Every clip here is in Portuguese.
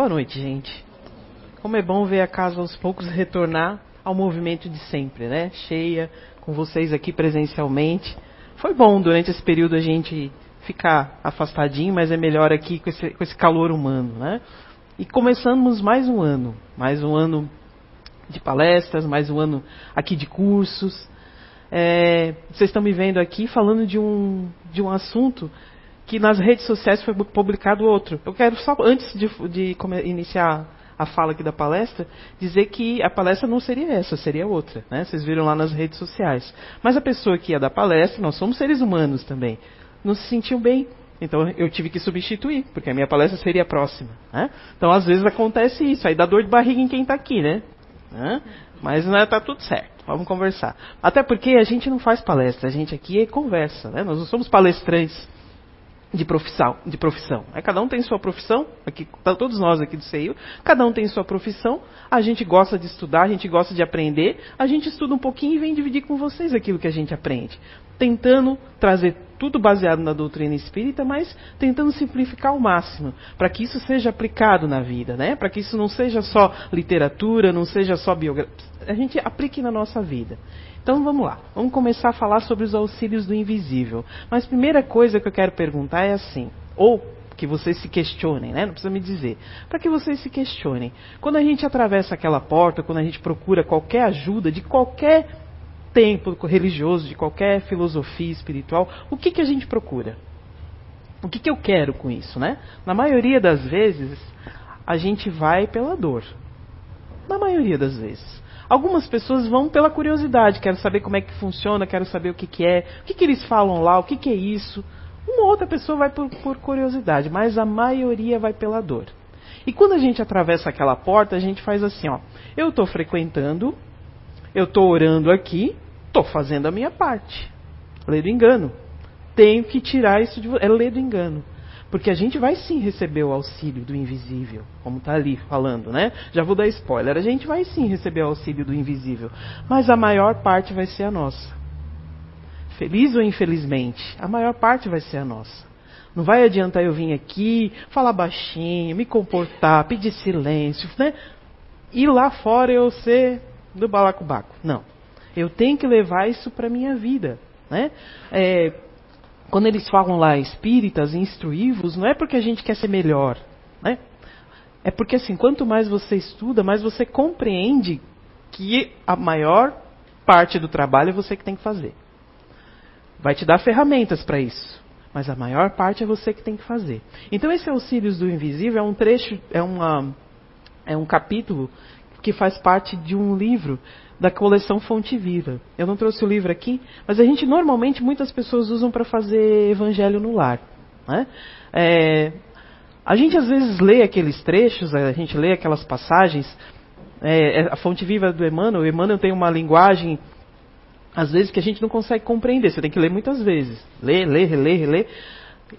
Boa noite, gente. Como é bom ver a casa aos poucos retornar ao movimento de sempre, né? Cheia, com vocês aqui presencialmente. Foi bom durante esse período a gente ficar afastadinho, mas é melhor aqui com esse, com esse calor humano, né? E começamos mais um ano, mais um ano de palestras, mais um ano aqui de cursos. É, vocês estão me vendo aqui falando de um, de um assunto que nas redes sociais foi publicado outro. Eu quero só, antes de, de iniciar a fala aqui da palestra, dizer que a palestra não seria essa, seria outra. Né? Vocês viram lá nas redes sociais. Mas a pessoa que ia dar palestra, nós somos seres humanos também, não se sentiu bem. Então eu tive que substituir, porque a minha palestra seria próxima. Né? Então às vezes acontece isso, aí dá dor de barriga em quem está aqui, né? né? Mas né, tá tudo certo, vamos conversar. Até porque a gente não faz palestra, a gente aqui é conversa, né? Nós não somos palestrantes de profissão, de profissão. É, cada um tem sua profissão, aqui, tá, todos nós aqui do CEIU, cada um tem sua profissão, a gente gosta de estudar, a gente gosta de aprender, a gente estuda um pouquinho e vem dividir com vocês aquilo que a gente aprende. Tentando trazer tudo baseado na doutrina espírita, mas tentando simplificar ao máximo, para que isso seja aplicado na vida, né? para que isso não seja só literatura, não seja só biografia, a gente aplique na nossa vida. Então vamos lá, vamos começar a falar sobre os auxílios do invisível. Mas a primeira coisa que eu quero perguntar é assim, ou que vocês se questionem, né? Não precisa me dizer. Para que vocês se questionem. Quando a gente atravessa aquela porta, quando a gente procura qualquer ajuda de qualquer templo religioso, de qualquer filosofia espiritual, o que, que a gente procura? O que, que eu quero com isso, né? Na maioria das vezes, a gente vai pela dor. Na maioria das vezes. Algumas pessoas vão pela curiosidade, quero saber como é que funciona, quero saber o que, que é, o que, que eles falam lá, o que, que é isso. Uma outra pessoa vai por, por curiosidade, mas a maioria vai pela dor. E quando a gente atravessa aquela porta, a gente faz assim, ó. Eu estou frequentando, eu estou orando aqui, estou fazendo a minha parte. Lei do engano. Tenho que tirar isso de você. É lei do engano. Porque a gente vai sim receber o auxílio do invisível, como está ali falando, né? Já vou dar spoiler. A gente vai sim receber o auxílio do invisível, mas a maior parte vai ser a nossa. Feliz ou infelizmente, a maior parte vai ser a nossa. Não vai adiantar eu vir aqui, falar baixinho, me comportar, pedir silêncio, né? E lá fora eu ser do balacobaco. Não. Eu tenho que levar isso para minha vida, né? É, quando eles falam lá espíritas, instruí-vos, não é porque a gente quer ser melhor, né? É porque assim, quanto mais você estuda, mais você compreende que a maior parte do trabalho é você que tem que fazer. Vai te dar ferramentas para isso, mas a maior parte é você que tem que fazer. Então esse Auxílios do Invisível é um trecho, é, uma, é um capítulo que faz parte de um livro da coleção Fonte Viva. Eu não trouxe o livro aqui, mas a gente normalmente muitas pessoas usam para fazer evangelho no lar. Né? É, a gente às vezes lê aqueles trechos, a gente lê aquelas passagens. É, é a Fonte Viva do Emmanuel, o Emmanuel tem uma linguagem às vezes que a gente não consegue compreender. Você tem que ler muitas vezes, ler, ler, reler, reler.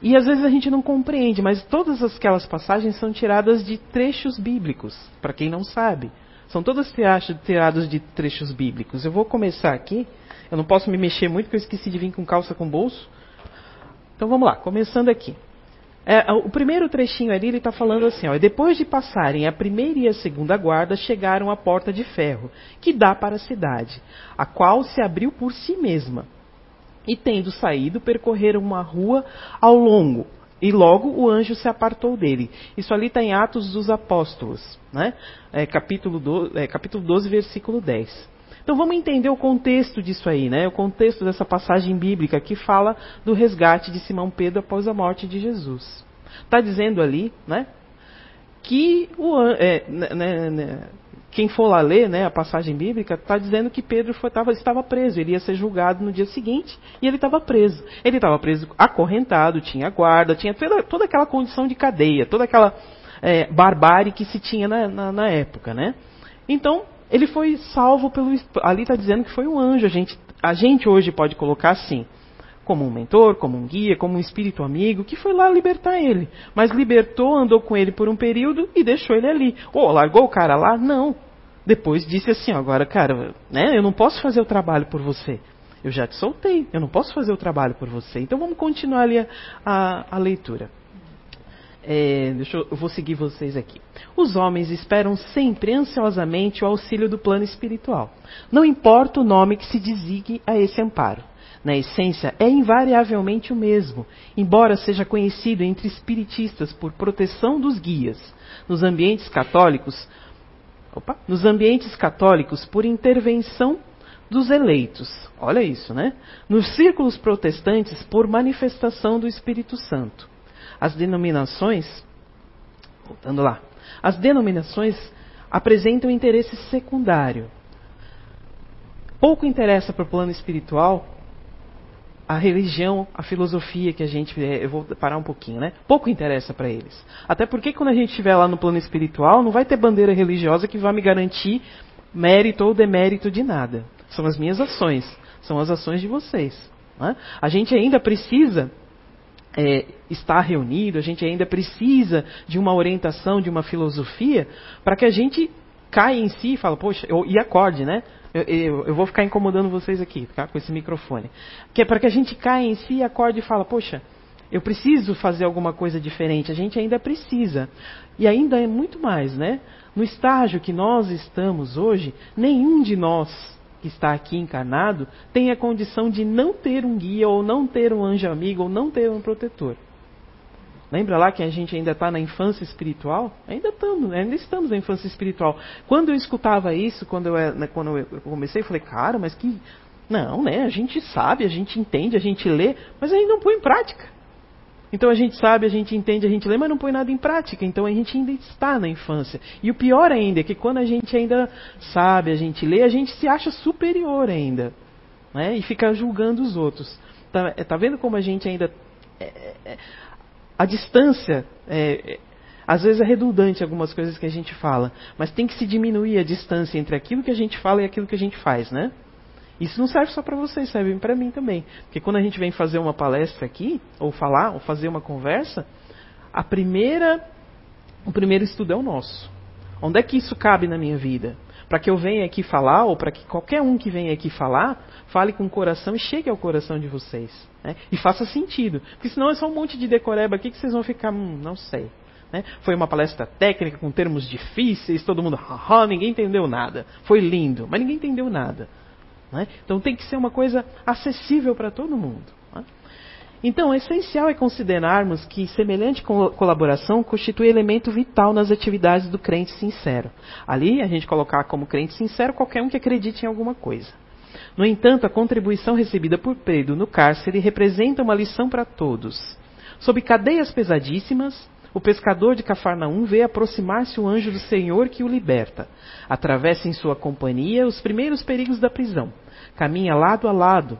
E às vezes a gente não compreende, mas todas aquelas passagens são tiradas de trechos bíblicos, para quem não sabe. São todas tiradas de trechos bíblicos. Eu vou começar aqui. Eu não posso me mexer muito porque eu esqueci de vir com calça com bolso. Então vamos lá, começando aqui. É, o primeiro trechinho ali ele está falando assim: ó, depois de passarem a primeira e a segunda guarda, chegaram à porta de ferro, que dá para a cidade, a qual se abriu por si mesma. E tendo saído, percorreram uma rua ao longo, e logo o anjo se apartou dele. Isso ali está em Atos dos Apóstolos, né? é, capítulo, é, capítulo 12, versículo 10. Então vamos entender o contexto disso aí, né? o contexto dessa passagem bíblica que fala do resgate de Simão Pedro após a morte de Jesus. Está dizendo ali né, que o, é, né, né, né quem for lá ler né, a passagem bíblica, está dizendo que Pedro foi, tava, estava preso, ele ia ser julgado no dia seguinte e ele estava preso. Ele estava preso acorrentado, tinha guarda, tinha toda, toda, aquela condição de cadeia, toda aquela é, barbárie que se tinha na, na, na, época. Né? Então, ele foi salvo pelo. Ali está dizendo que foi um anjo. A gente, a gente hoje pode colocar assim como um mentor, como um guia, como um espírito amigo, que foi lá libertar ele. Mas libertou, andou com ele por um período e deixou ele ali. Ou oh, largou o cara lá? Não. Depois disse assim, agora, cara, né, eu não posso fazer o trabalho por você. Eu já te soltei, eu não posso fazer o trabalho por você. Então vamos continuar ali a, a, a leitura. É, deixa eu, eu vou seguir vocês aqui. Os homens esperam sempre ansiosamente o auxílio do plano espiritual. Não importa o nome que se designe a esse amparo. Na essência, é invariavelmente o mesmo, embora seja conhecido entre espiritistas por proteção dos guias. Nos ambientes católicos, opa, nos ambientes católicos por intervenção dos eleitos. Olha isso, né? Nos círculos protestantes por manifestação do Espírito Santo. As denominações, voltando lá, as denominações apresentam interesse secundário. Pouco interessa para o plano espiritual a religião, a filosofia que a gente. É, eu vou parar um pouquinho, né? Pouco interessa para eles. Até porque quando a gente estiver lá no plano espiritual, não vai ter bandeira religiosa que vai me garantir mérito ou demérito de nada. São as minhas ações, são as ações de vocês. Né? A gente ainda precisa é, estar reunido, a gente ainda precisa de uma orientação, de uma filosofia, para que a gente caia em si e fale, poxa, eu, e acorde, né? Eu, eu, eu, vou ficar incomodando vocês aqui, tá? com esse microfone. Que é para que a gente caia em si, acorde e fale, poxa, eu preciso fazer alguma coisa diferente. A gente ainda precisa. E ainda é muito mais, né? No estágio que nós estamos hoje, nenhum de nós que está aqui encarnado tem a condição de não ter um guia, ou não ter um anjo amigo, ou não ter um protetor. Lembra lá que a gente ainda está na infância espiritual? Ainda estamos, ainda estamos na infância espiritual. Quando eu escutava isso, quando eu, né, quando eu comecei, eu falei, cara, mas que. Não, né? A gente sabe, a gente entende, a gente lê, mas a gente não põe em prática. Então a gente sabe, a gente entende, a gente lê, mas não põe nada em prática. Então a gente ainda está na infância. E o pior ainda é que quando a gente ainda sabe, a gente lê, a gente se acha superior ainda. Né? E fica julgando os outros. Tá, tá vendo como a gente ainda. É, é, é a distância. É, é, às vezes é redundante algumas coisas que a gente fala, mas tem que se diminuir a distância entre aquilo que a gente fala e aquilo que a gente faz, né? Isso não serve só para vocês, serve para mim também. Porque quando a gente vem fazer uma palestra aqui, ou falar, ou fazer uma conversa, a primeira, o primeiro estudo é o nosso. Onde é que isso cabe na minha vida? Para que eu venha aqui falar, ou para que qualquer um que venha aqui falar, fale com o coração e chegue ao coração de vocês. Né? E faça sentido. Porque senão é só um monte de decoreba aqui que vocês vão ficar, hum, não sei. Né? Foi uma palestra técnica com termos difíceis, todo mundo, haha, ninguém entendeu nada. Foi lindo, mas ninguém entendeu nada. Né? Então tem que ser uma coisa acessível para todo mundo. Então, o essencial é considerarmos que semelhante colaboração constitui elemento vital nas atividades do crente sincero. Ali, a gente colocar como crente sincero qualquer um que acredite em alguma coisa. No entanto, a contribuição recebida por Pedro no cárcere representa uma lição para todos. Sob cadeias pesadíssimas, o pescador de Cafarnaum vê aproximar-se o anjo do Senhor que o liberta. Atravessa em sua companhia os primeiros perigos da prisão. Caminha lado a lado,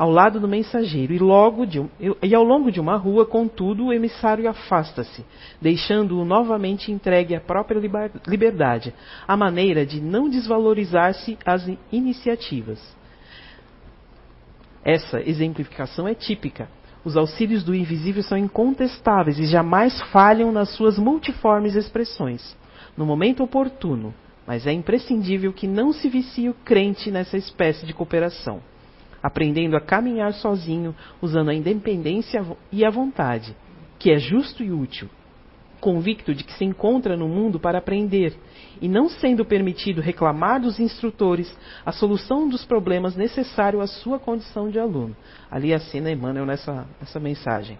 ao lado do mensageiro, e, logo de, e ao longo de uma rua, contudo, o emissário afasta-se, deixando-o novamente entregue à própria liberdade, à maneira de não desvalorizar-se as iniciativas. Essa exemplificação é típica. Os auxílios do invisível são incontestáveis e jamais falham nas suas multiformes expressões, no momento oportuno, mas é imprescindível que não se vicie o crente nessa espécie de cooperação, aprendendo a caminhar sozinho, usando a independência e a vontade, que é justo e útil, convicto de que se encontra no mundo para aprender e não sendo permitido reclamar dos instrutores a solução dos problemas necessário à sua condição de aluno. Ali assina Emmanuel nessa, nessa mensagem.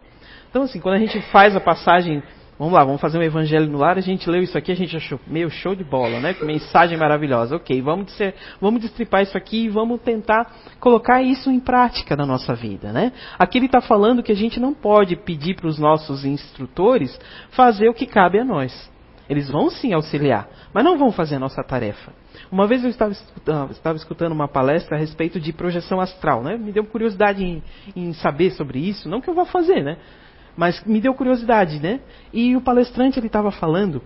Então, assim, quando a gente faz a passagem, vamos lá, vamos fazer um evangelho no lar, a gente leu isso aqui, a gente achou meio show de bola, né? Que mensagem maravilhosa. Ok, vamos, dizer, vamos destripar isso aqui e vamos tentar colocar isso em prática na nossa vida, né? Aqui ele está falando que a gente não pode pedir para os nossos instrutores fazer o que cabe a nós. Eles vão sim auxiliar, mas não vão fazer a nossa tarefa. Uma vez eu estava escutando, estava escutando uma palestra a respeito de projeção astral, né? Me deu curiosidade em, em saber sobre isso, não que eu vá fazer, né? Mas me deu curiosidade, né? E o palestrante ele estava falando,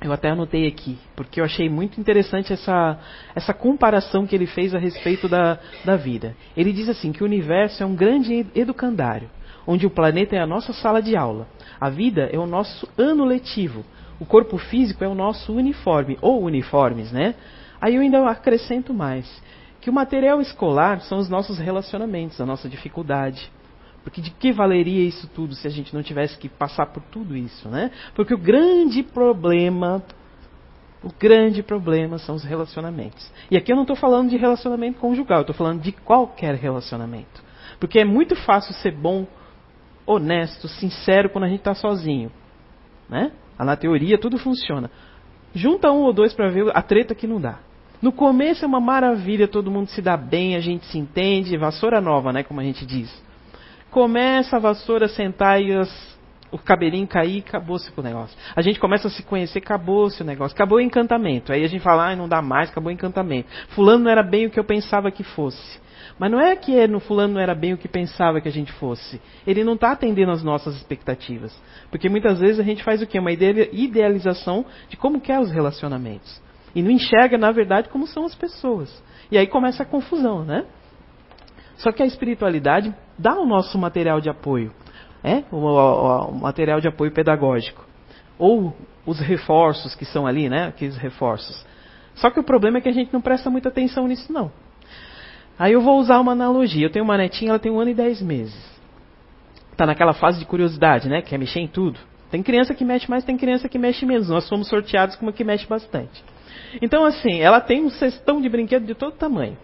eu até anotei aqui, porque eu achei muito interessante essa, essa comparação que ele fez a respeito da, da vida. Ele diz assim que o universo é um grande educandário, onde o planeta é a nossa sala de aula. A vida é o nosso ano letivo, o corpo físico é o nosso uniforme, ou uniformes, né? Aí eu ainda acrescento mais, que o material escolar são os nossos relacionamentos, a nossa dificuldade. Porque de que valeria isso tudo se a gente não tivesse que passar por tudo isso, né? Porque o grande problema, o grande problema são os relacionamentos. E aqui eu não estou falando de relacionamento conjugal, eu estou falando de qualquer relacionamento. Porque é muito fácil ser bom, honesto, sincero quando a gente está sozinho, né? Na teoria tudo funciona. Junta um ou dois para ver a treta que não dá. No começo é uma maravilha, todo mundo se dá bem, a gente se entende, vassoura nova, né, como a gente diz. Começa a vassoura sentar e as, o cabelinho cair, acabou-se o negócio. A gente começa a se conhecer, acabou-se o negócio. Acabou o encantamento. Aí a gente fala, ah, não dá mais, acabou o encantamento. Fulano não era bem o que eu pensava que fosse. Mas não é que no fulano não era bem o que pensava que a gente fosse. Ele não está atendendo às nossas expectativas. Porque muitas vezes a gente faz o quê? Uma idealização de como quer os relacionamentos. E não enxerga, na verdade, como são as pessoas. E aí começa a confusão, né? Só que a espiritualidade dá o nosso material de apoio, é? o, o, o material de apoio pedagógico. Ou os reforços que são ali, né? Aqueles reforços. Só que o problema é que a gente não presta muita atenção nisso, não. Aí eu vou usar uma analogia. Eu tenho uma netinha, ela tem um ano e dez meses. Está naquela fase de curiosidade, né? Quer mexer em tudo. Tem criança que mexe mais, tem criança que mexe menos. Nós somos sorteados com uma que mexe bastante. Então, assim, ela tem um cestão de brinquedo de todo tamanho.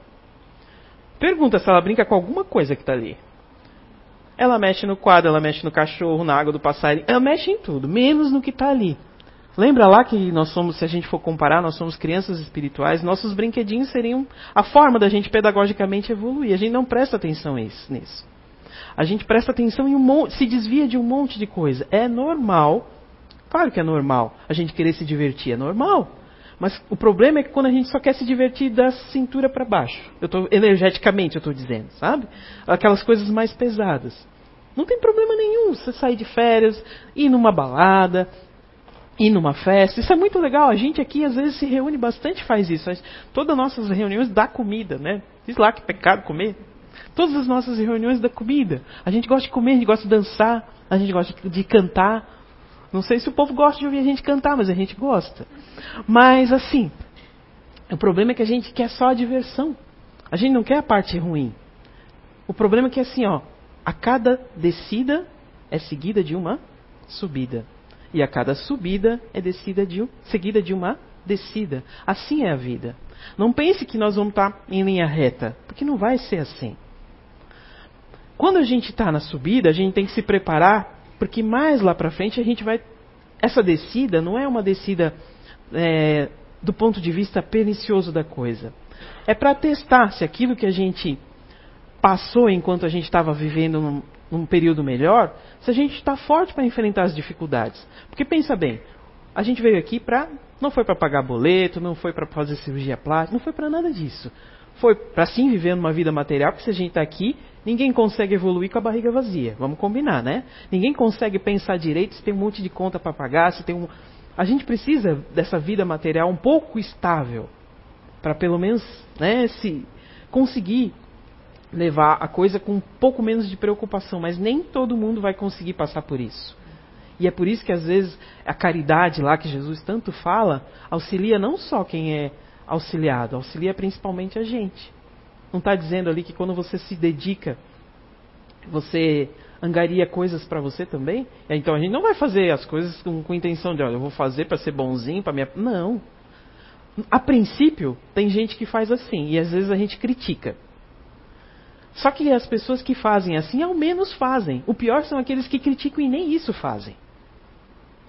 Pergunta se ela brinca com alguma coisa que está ali. Ela mexe no quadro, ela mexe no cachorro, na água do passarinho, ela mexe em tudo, menos no que está ali. Lembra lá que nós somos, se a gente for comparar, nós somos crianças espirituais, nossos brinquedinhos seriam a forma da gente pedagogicamente evoluir. A gente não presta atenção nisso. A gente presta atenção em um se desvia de um monte de coisa. É normal, claro que é normal, a gente querer se divertir, é normal. Mas o problema é que quando a gente só quer se divertir da cintura para baixo, eu tô, energeticamente eu estou dizendo, sabe? Aquelas coisas mais pesadas. Não tem problema nenhum você sair de férias, ir numa balada, ir numa festa. Isso é muito legal. A gente aqui às vezes se reúne bastante faz isso. Todas as nossas reuniões dá comida, né? Diz lá que pecado comer. Todas as nossas reuniões da comida. A gente gosta de comer, a gente gosta de dançar, a gente gosta de cantar. Não sei se o povo gosta de ouvir a gente cantar, mas a gente gosta. Mas assim, o problema é que a gente quer só a diversão. A gente não quer a parte ruim. O problema é que assim, ó, a cada descida é seguida de uma subida. E a cada subida é descida de, seguida de uma descida. Assim é a vida. Não pense que nós vamos estar em linha reta, porque não vai ser assim. Quando a gente está na subida, a gente tem que se preparar porque mais lá para frente a gente vai. Essa descida não é uma descida é, do ponto de vista pernicioso da coisa. É para testar se aquilo que a gente passou enquanto a gente estava vivendo num, num, período melhor, se a gente está forte para enfrentar as dificuldades. Porque pensa bem, a gente veio aqui para. Não foi para pagar boleto, não foi para fazer cirurgia plástica, não foi para nada disso. Foi para sim viver uma vida material, porque se a gente está aqui, Ninguém consegue evoluir com a barriga vazia. Vamos combinar, né? Ninguém consegue pensar direito se tem um monte de conta para pagar, se tem um. A gente precisa dessa vida material um pouco estável para pelo menos, né, se conseguir levar a coisa com um pouco menos de preocupação, mas nem todo mundo vai conseguir passar por isso. E é por isso que às vezes a caridade lá que Jesus tanto fala auxilia não só quem é auxiliado, auxilia principalmente a gente. Não está dizendo ali que quando você se dedica, você angaria coisas para você também? Então a gente não vai fazer as coisas com, com intenção de, olha, eu vou fazer para ser bonzinho, para minha. Não. A princípio, tem gente que faz assim, e às vezes a gente critica. Só que as pessoas que fazem assim, ao menos fazem. O pior são aqueles que criticam e nem isso fazem.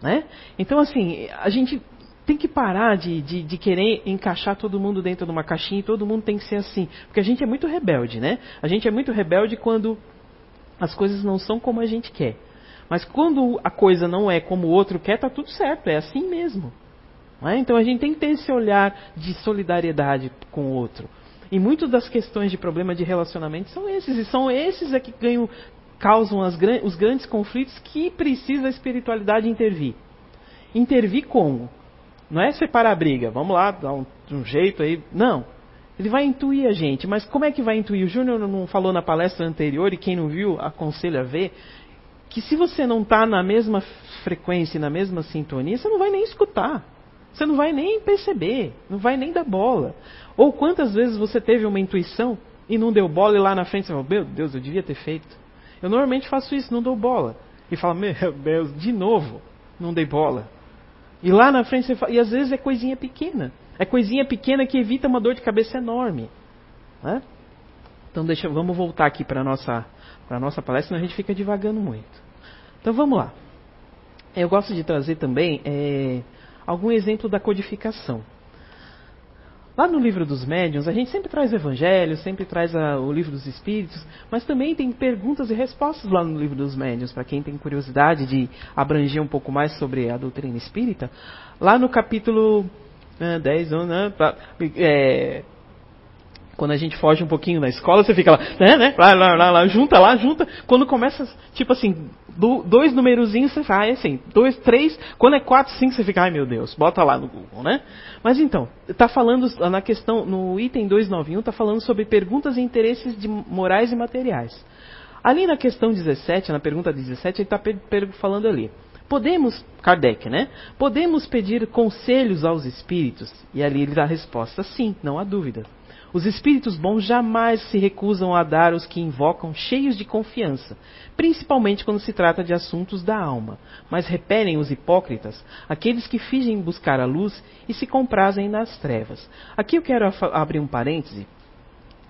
Né? Então, assim, a gente tem que parar de, de, de, querer encaixar todo mundo dentro de uma caixinha e todo mundo tem que ser assim. Porque a gente é muito rebelde, né? A gente é muito rebelde quando as coisas não são como a gente quer. Mas quando a coisa não é como o outro quer, tá tudo certo, é assim mesmo. É? Então a gente tem que ter esse olhar de solidariedade com o outro. E muitas das questões de problema de relacionamento são esses, e são esses é que ganham, causam as, os grandes conflitos que precisa a espiritualidade intervir. Intervir como? Não é separar a briga, vamos lá, dar um, um jeito aí. Não. Ele vai intuir a gente, mas como é que vai intuir? O Júnior não falou na palestra anterior, e quem não viu, aconselho a ver, que se você não está na mesma frequência, na mesma sintonia, você não vai nem escutar. Você não vai nem perceber, não vai nem dar bola. Ou quantas vezes você teve uma intuição e não deu bola e lá na frente você falou, meu Deus, eu devia ter feito. Eu normalmente faço isso, não dou bola. E fala, meu Deus, de novo, não dei bola. E lá na frente você fala, e às vezes é coisinha pequena. É coisinha pequena que evita uma dor de cabeça enorme. Né? Então deixa, vamos voltar aqui para a nossa, nossa palestra, senão a gente fica divagando muito. Então vamos lá. Eu gosto de trazer também é, algum exemplo da codificação. Lá no livro dos médiuns, a gente sempre traz o evangelho, sempre traz a, o livro dos espíritos, mas também tem perguntas e respostas lá no livro dos médiuns, para quem tem curiosidade de abranger um pouco mais sobre a doutrina espírita. Lá no capítulo é, 10, né, é, quando a gente foge um pouquinho da escola, você fica lá, né, né, lá, lá, lá, lá, junta lá, junta. Quando começa, tipo assim, do, dois numerozinhos, você é assim, dois, três, quando é quatro, cinco, você fica, ai meu Deus, bota lá no Google, né? Mas então, está falando na questão, no item 291, está falando sobre perguntas e interesses de morais e materiais. Ali na questão 17, na pergunta 17, ele está falando ali. Podemos, Kardec, né? Podemos pedir conselhos aos espíritos? E ali ele dá a resposta: sim, não há dúvida. Os espíritos bons jamais se recusam a dar os que invocam cheios de confiança, principalmente quando se trata de assuntos da alma, mas repelem os hipócritas, aqueles que fingem buscar a luz e se comprazem nas trevas. Aqui eu quero abrir um parêntese,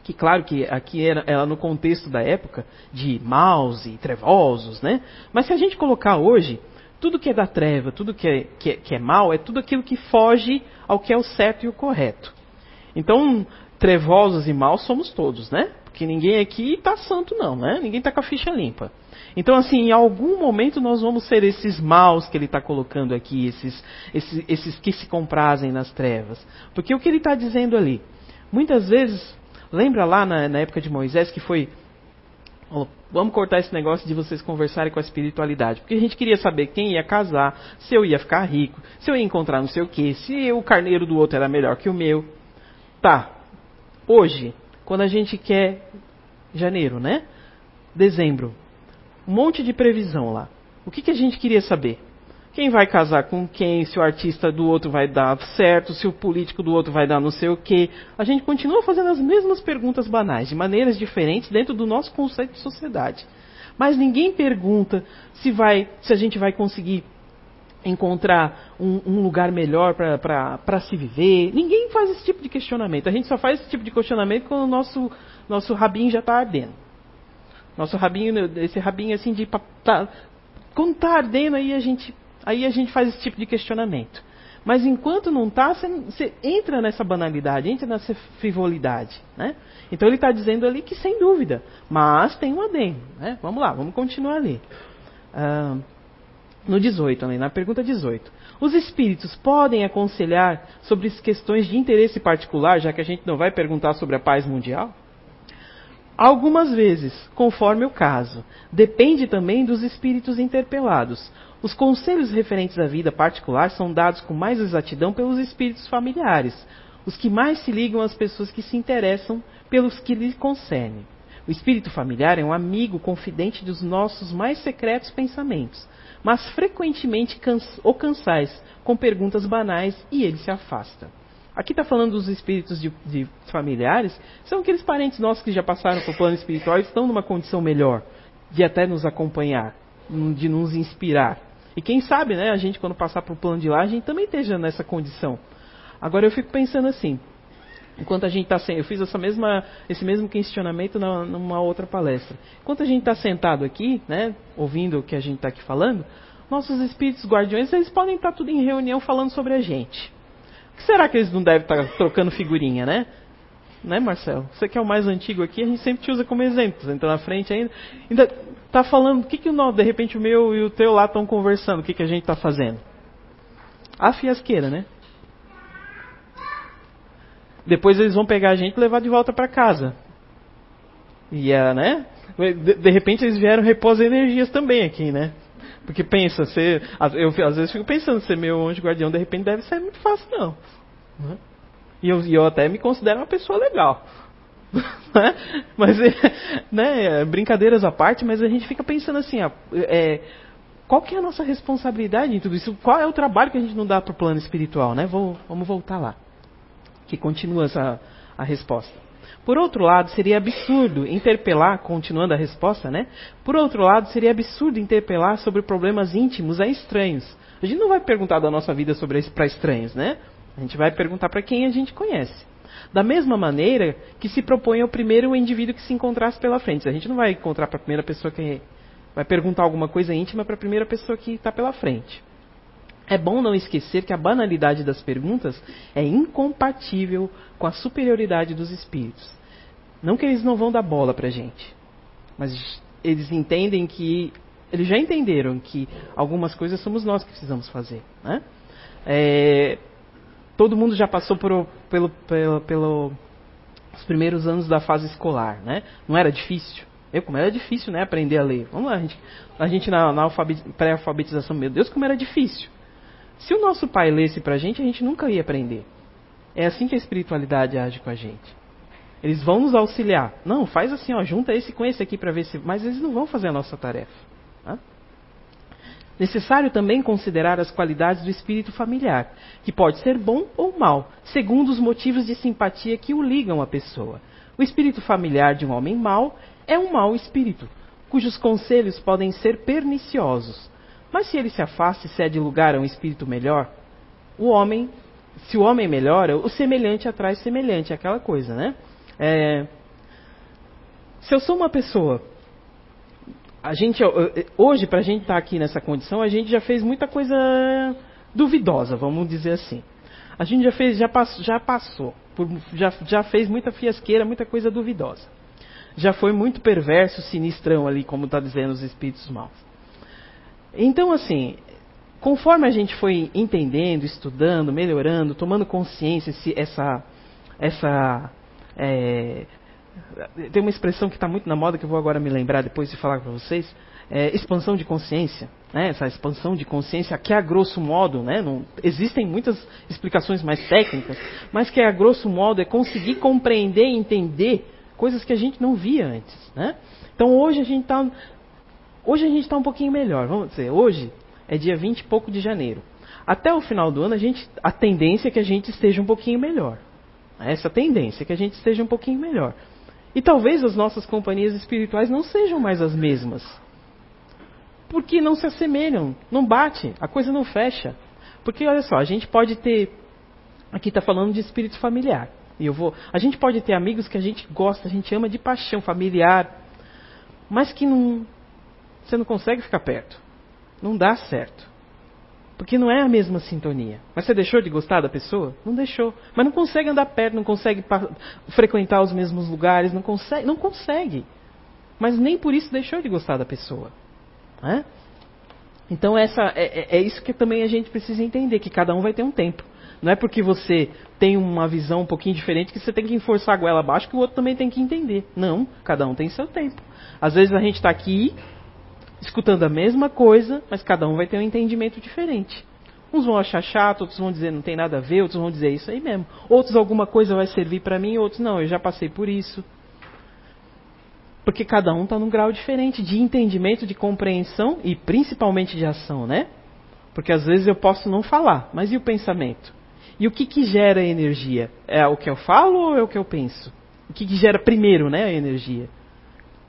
que claro que aqui era, era no contexto da época de maus e trevosos, né? Mas se a gente colocar hoje, tudo que é da treva, tudo que é, que é, que é mal, é tudo aquilo que foge ao que é o certo e o correto. Então, trevosos e maus somos todos, né? Porque ninguém aqui está santo, não, né? Ninguém está com a ficha limpa. Então, assim, em algum momento nós vamos ser esses maus que ele está colocando aqui, esses, esses, esses que se comprazem nas trevas. Porque o que ele está dizendo ali? Muitas vezes, lembra lá na, na época de Moisés que foi Oh, vamos cortar esse negócio de vocês conversarem com a espiritualidade. Porque a gente queria saber quem ia casar, se eu ia ficar rico, se eu ia encontrar não sei o que, se o carneiro do outro era melhor que o meu. Tá, hoje, quando a gente quer janeiro, né? Dezembro, um monte de previsão lá. O que, que a gente queria saber? Quem vai casar com quem, se o artista do outro vai dar certo, se o político do outro vai dar não sei o quê. A gente continua fazendo as mesmas perguntas banais, de maneiras diferentes dentro do nosso conceito de sociedade. Mas ninguém pergunta se, vai, se a gente vai conseguir encontrar um, um lugar melhor para se viver. Ninguém faz esse tipo de questionamento. A gente só faz esse tipo de questionamento quando o nosso, nosso rabinho já está ardendo. Nosso rabinho, esse rabinho assim de. Tá, quando está ardendo, aí a, gente, aí a gente faz esse tipo de questionamento. Mas enquanto não está, você, entra nessa banalidade, entra nessa frivolidade. Né? Então ele está dizendo ali que sem dúvida. Mas tem um adendo. Né? Vamos lá, vamos continuar ali. Ah, no 18, na pergunta 18. Os espíritos podem aconselhar sobre questões de interesse particular, já que a gente não vai perguntar sobre a paz mundial? Algumas vezes, conforme o caso. Depende também dos espíritos interpelados. Os conselhos referentes à vida particular são dados com mais exatidão pelos espíritos familiares, os que mais se ligam às pessoas que se interessam pelos que lhe concernem. O espírito familiar é um amigo confidente dos nossos mais secretos pensamentos mas frequentemente o cansais com perguntas banais e ele se afasta. Aqui está falando dos espíritos de, de, familiares, são aqueles parentes nossos que já passaram para o plano espiritual e estão numa condição melhor de até nos acompanhar, de nos inspirar. E quem sabe, né, a gente quando passar para o plano de lá, a gente também esteja nessa condição. Agora eu fico pensando assim, enquanto a gente está eu fiz essa mesma, esse mesmo questionamento na, numa outra palestra. Enquanto a gente está sentado aqui, né, ouvindo o que a gente está aqui falando, nossos espíritos guardiões eles podem estar tá tudo em reunião falando sobre a gente. Será que eles não devem estar tá trocando figurinha, né? Né, Marcelo? Você que é o mais antigo aqui, a gente sempre te usa como exemplo. Você entra na frente ainda. Ainda tá falando, o que, que o de repente o meu e o teu lá estão conversando, o que, que a gente está fazendo? A fiasqueira, né? Depois eles vão pegar a gente e levar de volta para casa. E é, né? De, de, repente eles vieram repor energias também aqui, né? Porque pensa, você, eu às vezes fico pensando, ser meu anjo guardião de repente deve ser muito fácil, não. Né? E eu, eu até me considero uma pessoa legal. Né? mas, né, brincadeiras à parte, mas a gente fica pensando assim, é, qual que é a nossa responsabilidade em tudo isso? Qual é o trabalho que a gente não dá para o plano espiritual, né? Vou, vamos voltar lá que continua essa, a resposta. Por outro lado, seria absurdo interpelar, continuando a resposta, né? Por outro lado, seria absurdo interpelar sobre problemas íntimos a estranhos. A gente não vai perguntar da nossa vida sobre para estranhos, né? A gente vai perguntar para quem a gente conhece. Da mesma maneira que se propõe ao primeiro indivíduo que se encontrasse pela frente. A gente não vai encontrar para a primeira pessoa que vai perguntar alguma coisa íntima para a primeira pessoa que está pela frente. É bom não esquecer que a banalidade das perguntas é incompatível com a superioridade dos espíritos. Não que eles não vão dar bola para a gente, mas eles entendem que eles já entenderam que algumas coisas somos nós que precisamos fazer. Né? É, todo mundo já passou por, pelo, pelo, pelo, os primeiros anos da fase escolar, né? Não era difícil? Eu, como era difícil, né? Aprender a ler. Vamos lá, a gente, a gente na, na pré-alfabetização, meu Deus, como era difícil. Se o nosso pai lesse pra gente, a gente nunca ia aprender. É assim que a espiritualidade age com a gente. Eles vão nos auxiliar. Não, faz assim, ó, junta esse com esse aqui para ver se. Mas eles não vão fazer a nossa tarefa. Tá? Necessário também considerar as qualidades do espírito familiar, que pode ser bom ou mal, segundo os motivos de simpatia que o ligam à pessoa. O espírito familiar de um homem mau é um mau espírito, cujos conselhos podem ser perniciosos. Mas se ele se afasta e cede lugar a um espírito melhor, o homem, se o homem melhora, o semelhante atrai semelhante, aquela coisa, né? É, se eu sou uma pessoa a gente hoje para a gente estar tá aqui nessa condição a gente já fez muita coisa duvidosa vamos dizer assim. A gente já fez já passou já passou por, já, já fez muita fiasqueira muita coisa duvidosa. Já foi muito perverso sinistrão ali como está dizendo os espíritos maus então assim conforme a gente foi entendendo estudando melhorando tomando consciência se essa essa é, tem uma expressão que está muito na moda que eu vou agora me lembrar depois de falar para vocês. É, expansão de consciência. Né? Essa expansão de consciência, que a grosso modo, né? Não, existem muitas explicações mais técnicas, mas que a grosso modo é conseguir compreender e entender coisas que a gente não via antes. Né? Então hoje a gente está hoje a gente está um pouquinho melhor. Vamos dizer, hoje é dia 20 e pouco de janeiro. Até o final do ano a, gente, a tendência é que a gente esteja um pouquinho melhor. Essa tendência é que a gente esteja um pouquinho melhor. E talvez as nossas companhias espirituais não sejam mais as mesmas. Porque não se assemelham, não bate, a coisa não fecha. Porque olha só, a gente pode ter. Aqui está falando de espírito familiar. E eu vou. A gente pode ter amigos que a gente gosta, a gente ama de paixão familiar, mas que não. Você não consegue ficar perto. Não dá certo. Porque não é a mesma sintonia. Mas você deixou de gostar da pessoa? Não deixou. Mas não consegue andar perto, não consegue frequentar os mesmos lugares, não consegue. Não consegue. Mas nem por isso deixou de gostar da pessoa. É? Então essa, é, é, é isso que também a gente precisa entender, que cada um vai ter um tempo. Não é porque você tem uma visão um pouquinho diferente que você tem que enforçar a goela abaixo que o outro também tem que entender. Não, cada um tem seu tempo. Às vezes a gente está aqui escutando a mesma coisa, mas cada um vai ter um entendimento diferente. Uns vão achar chato, outros vão dizer não tem nada a ver, outros vão dizer isso aí mesmo. Outros alguma coisa vai servir para mim, outros não, eu já passei por isso. Porque cada um está num grau diferente de entendimento, de compreensão e principalmente de ação, né? Porque às vezes eu posso não falar, mas e o pensamento? E o que, que gera energia? É o que eu falo ou é o que eu penso? O que, que gera primeiro, né, a energia?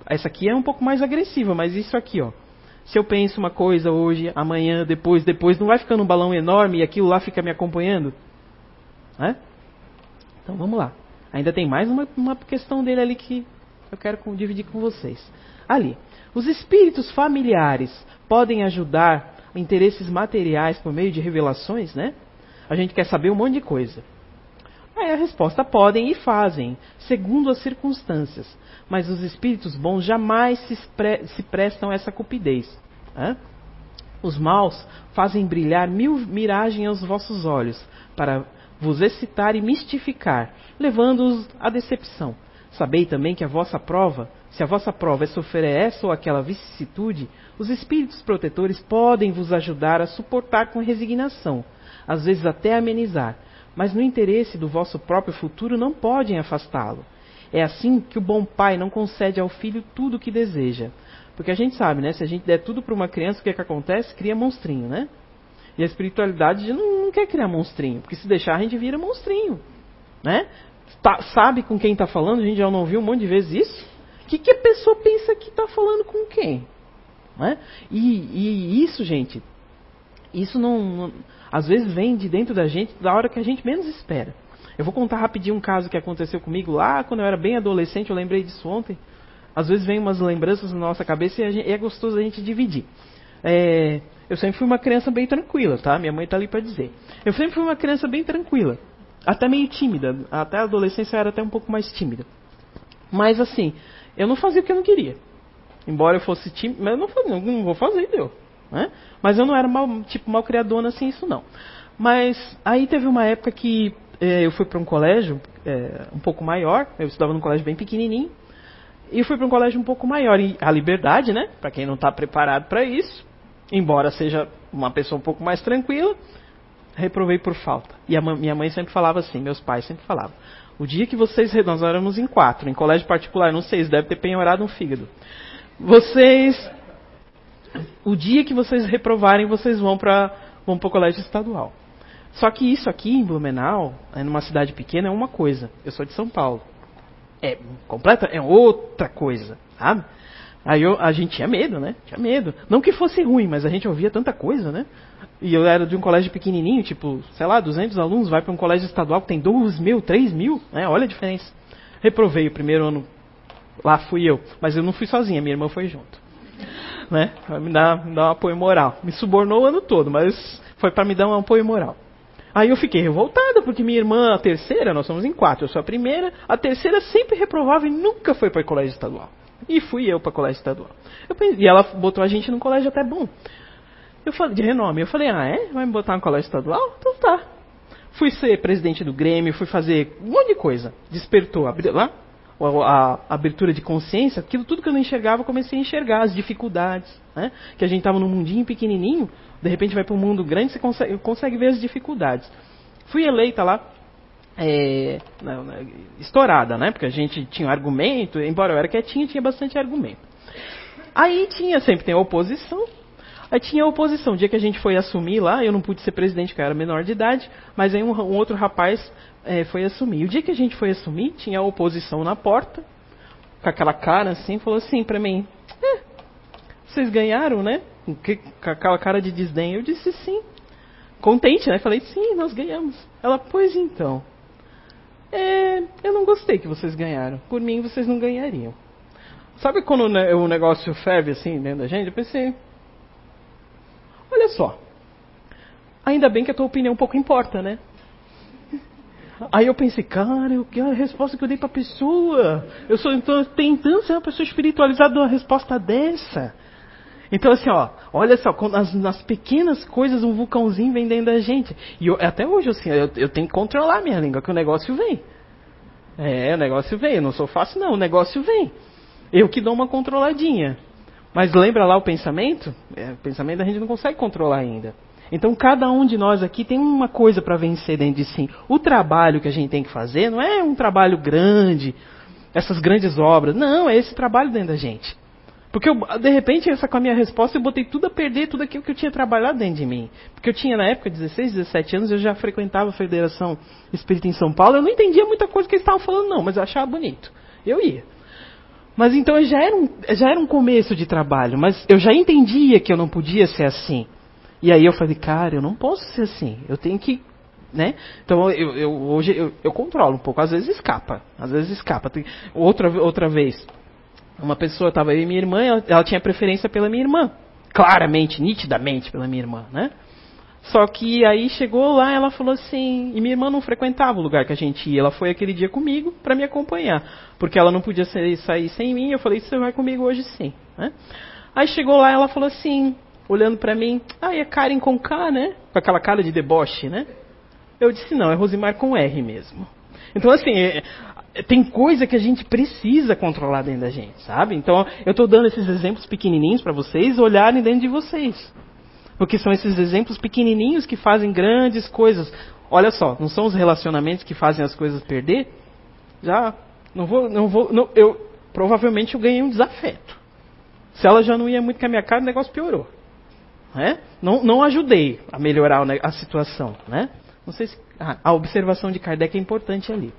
Essa aqui é um pouco mais agressiva, mas isso aqui, ó. Se eu penso uma coisa hoje, amanhã, depois, depois, não vai ficando um balão enorme e aquilo lá fica me acompanhando? É? Então vamos lá. Ainda tem mais uma, uma questão dele ali que eu quero dividir com vocês. Ali. Os espíritos familiares podem ajudar interesses materiais por meio de revelações, né? A gente quer saber um monte de coisa. Aí a resposta podem e fazem, segundo as circunstâncias. Mas os espíritos bons jamais se, se prestam a essa cupidez. Né? Os maus fazem brilhar mil miragens aos vossos olhos, para vos excitar e mistificar, levando-os à decepção. Sabei também que a vossa prova, se a vossa prova é sofrer essa ou aquela vicissitude, os espíritos protetores podem vos ajudar a suportar com resignação, às vezes até amenizar, mas no interesse do vosso próprio futuro não podem afastá-lo. É assim que o bom pai não concede ao filho tudo o que deseja. Porque a gente sabe, né? Se a gente der tudo para uma criança, o que, é que acontece? Cria monstrinho, né? E a espiritualidade não, não quer criar monstrinho, porque se deixar a gente vira monstrinho, né? tá, sabe com quem está falando, a gente já não ouviu um monte de vezes isso. O que, que a pessoa pensa que está falando com quem? Né? E, e, isso, gente, isso não, não, às vezes vem de dentro da gente da hora que a gente menos espera. Eu vou contar rapidinho um caso que aconteceu comigo lá quando eu era bem adolescente, eu lembrei disso ontem. Às vezes vem umas lembranças na nossa cabeça e, gente, e é gostoso a gente dividir. É, eu sempre fui uma criança bem tranquila, tá? Minha mãe está ali para dizer. Eu sempre fui uma criança bem tranquila, até meio tímida. Até a adolescência eu era até um pouco mais tímida. Mas assim, eu não fazia o que eu não queria. Embora eu fosse tímida, mas eu não, fazia, não vou fazer, deu. Né? Mas eu não era mal, tipo mal criadona assim, isso não. Mas aí teve uma época que é, eu fui para um colégio é, um pouco maior, eu estudava num colégio bem pequenininho, e fui para um colégio um pouco maior. E a liberdade, né? Para quem não está preparado para isso, embora seja uma pessoa um pouco mais tranquila, reprovei por falta. E a minha mãe sempre falava assim, meus pais sempre falavam: o dia que vocês. Nós éramos em quatro, em colégio particular, não sei, deve ter penhorado um fígado. Vocês. O dia que vocês reprovarem, vocês vão para vão o colégio estadual. Só que isso aqui em Blumenau, é numa cidade pequena, é uma coisa. Eu sou de São Paulo. É completa, é outra coisa, sabe? Aí eu, a gente tinha medo, né? Tinha medo. Não que fosse ruim, mas a gente ouvia tanta coisa, né? E eu era de um colégio pequenininho, tipo, sei lá, 200 alunos, vai para um colégio estadual que tem 2 mil, 3 mil, né? Olha a diferença. Reprovei o primeiro ano, lá fui eu. Mas eu não fui sozinha, minha irmã foi junto. Né? Pra me dar, me dar um apoio moral. Me subornou o ano todo, mas foi para me dar um apoio moral. Aí eu fiquei revoltada, porque minha irmã, a terceira, nós somos em quatro, eu sou a primeira, a terceira sempre reprovava e nunca foi para o colégio estadual. E fui eu para o colégio estadual. Pensei, e ela botou a gente num colégio até bom. Eu falei, de renome. Eu falei, ah, é? Vai me botar no colégio estadual? Então tá. Fui ser presidente do Grêmio, fui fazer um monte de coisa. Despertou, abri, lá, a, a, abertura de consciência, aquilo tudo que eu não enxergava, eu comecei a enxergar as dificuldades. Né? Que a gente estava num mundinho pequenininho, de repente vai para um mundo grande, você consegue, consegue, ver as dificuldades. Fui eleita lá, é, estourada, né? Porque a gente tinha argumento, embora eu era quietinha, tinha bastante argumento. Aí tinha, sempre tem a oposição, Aí tinha a oposição. O dia que a gente foi assumir lá, eu não pude ser presidente, porque eu era menor de idade, mas aí um, um outro rapaz é, foi assumir. O dia que a gente foi assumir, tinha a oposição na porta, com aquela cara assim, falou assim para mim: é, vocês ganharam, né? Com aquela cara de desdém. Eu disse sim. Contente, né? Falei, sim, nós ganhamos. Ela, pois então. É, eu não gostei que vocês ganharam. Por mim, vocês não ganhariam. Sabe quando o negócio ferve assim dentro da gente? Eu pensei, Olha só. Ainda bem que a tua opinião pouco importa, né? Aí eu pensei, cara, eu, a resposta que eu dei para a pessoa. Eu sou então, tentando ser uma pessoa espiritualizada uma resposta dessa. Então assim, ó, olha só, nas, nas, pequenas coisas um vulcãozinho vem dentro da gente. E eu, até hoje, assim, eu, eu, tenho que controlar minha língua, que o negócio vem. É, o negócio vem. Eu não sou fácil, não, o negócio vem. Eu que dou uma controladinha. Mas lembra lá o pensamento? É, o pensamento a gente não consegue controlar ainda. Então cada um de nós aqui tem uma coisa para vencer dentro de si. O trabalho que a gente tem que fazer não é um trabalho grande, essas grandes obras. Não, é esse trabalho dentro da gente. Porque eu, de repente, essa com a minha resposta, eu botei tudo a perder, tudo aquilo que eu tinha trabalhado dentro de mim. Porque eu tinha, na época, 16, 17 anos, eu já frequentava a Federação Espírita em São Paulo. Eu não entendia muita coisa que eles estavam falando, não, mas eu achava bonito. Eu ia. Mas então já era, um, já era um começo de trabalho, mas eu já entendia que eu não podia ser assim. E aí eu falei, cara, eu não posso ser assim, eu tenho que. Né? Então eu, eu hoje eu, eu, controlo um pouco, às vezes escapa, às vezes escapa. Tem, outra, outra vez, uma pessoa estava aí, minha irmã, ela, ela tinha preferência pela minha irmã, claramente, nitidamente pela minha irmã, né? Só que aí chegou lá, ela falou assim, e minha irmã não frequentava o lugar que a gente ia, ela foi aquele dia comigo para me acompanhar, porque ela não podia sair sem mim, eu falei, você vai comigo hoje sim, né? Aí chegou lá, ela falou assim, olhando para mim, ah, é Karen com K, né? Com aquela cara de deboche, né? Eu disse, não, é Rosimar com R mesmo. Então, assim, é, tem coisa que a gente precisa controlar dentro da gente, sabe? Então, eu estou dando esses exemplos pequenininhos para vocês olharem dentro de vocês. Porque são esses exemplos pequenininhos que fazem grandes coisas. Olha só, não são os relacionamentos que fazem as coisas perder? Já não vou, não vou, não, eu provavelmente eu ganhei um desafeto. Se ela já não ia muito com a minha cara, o negócio piorou. Né? Não, não ajudei a melhorar a situação, né? Não sei se ah, a observação de Kardec é importante ali.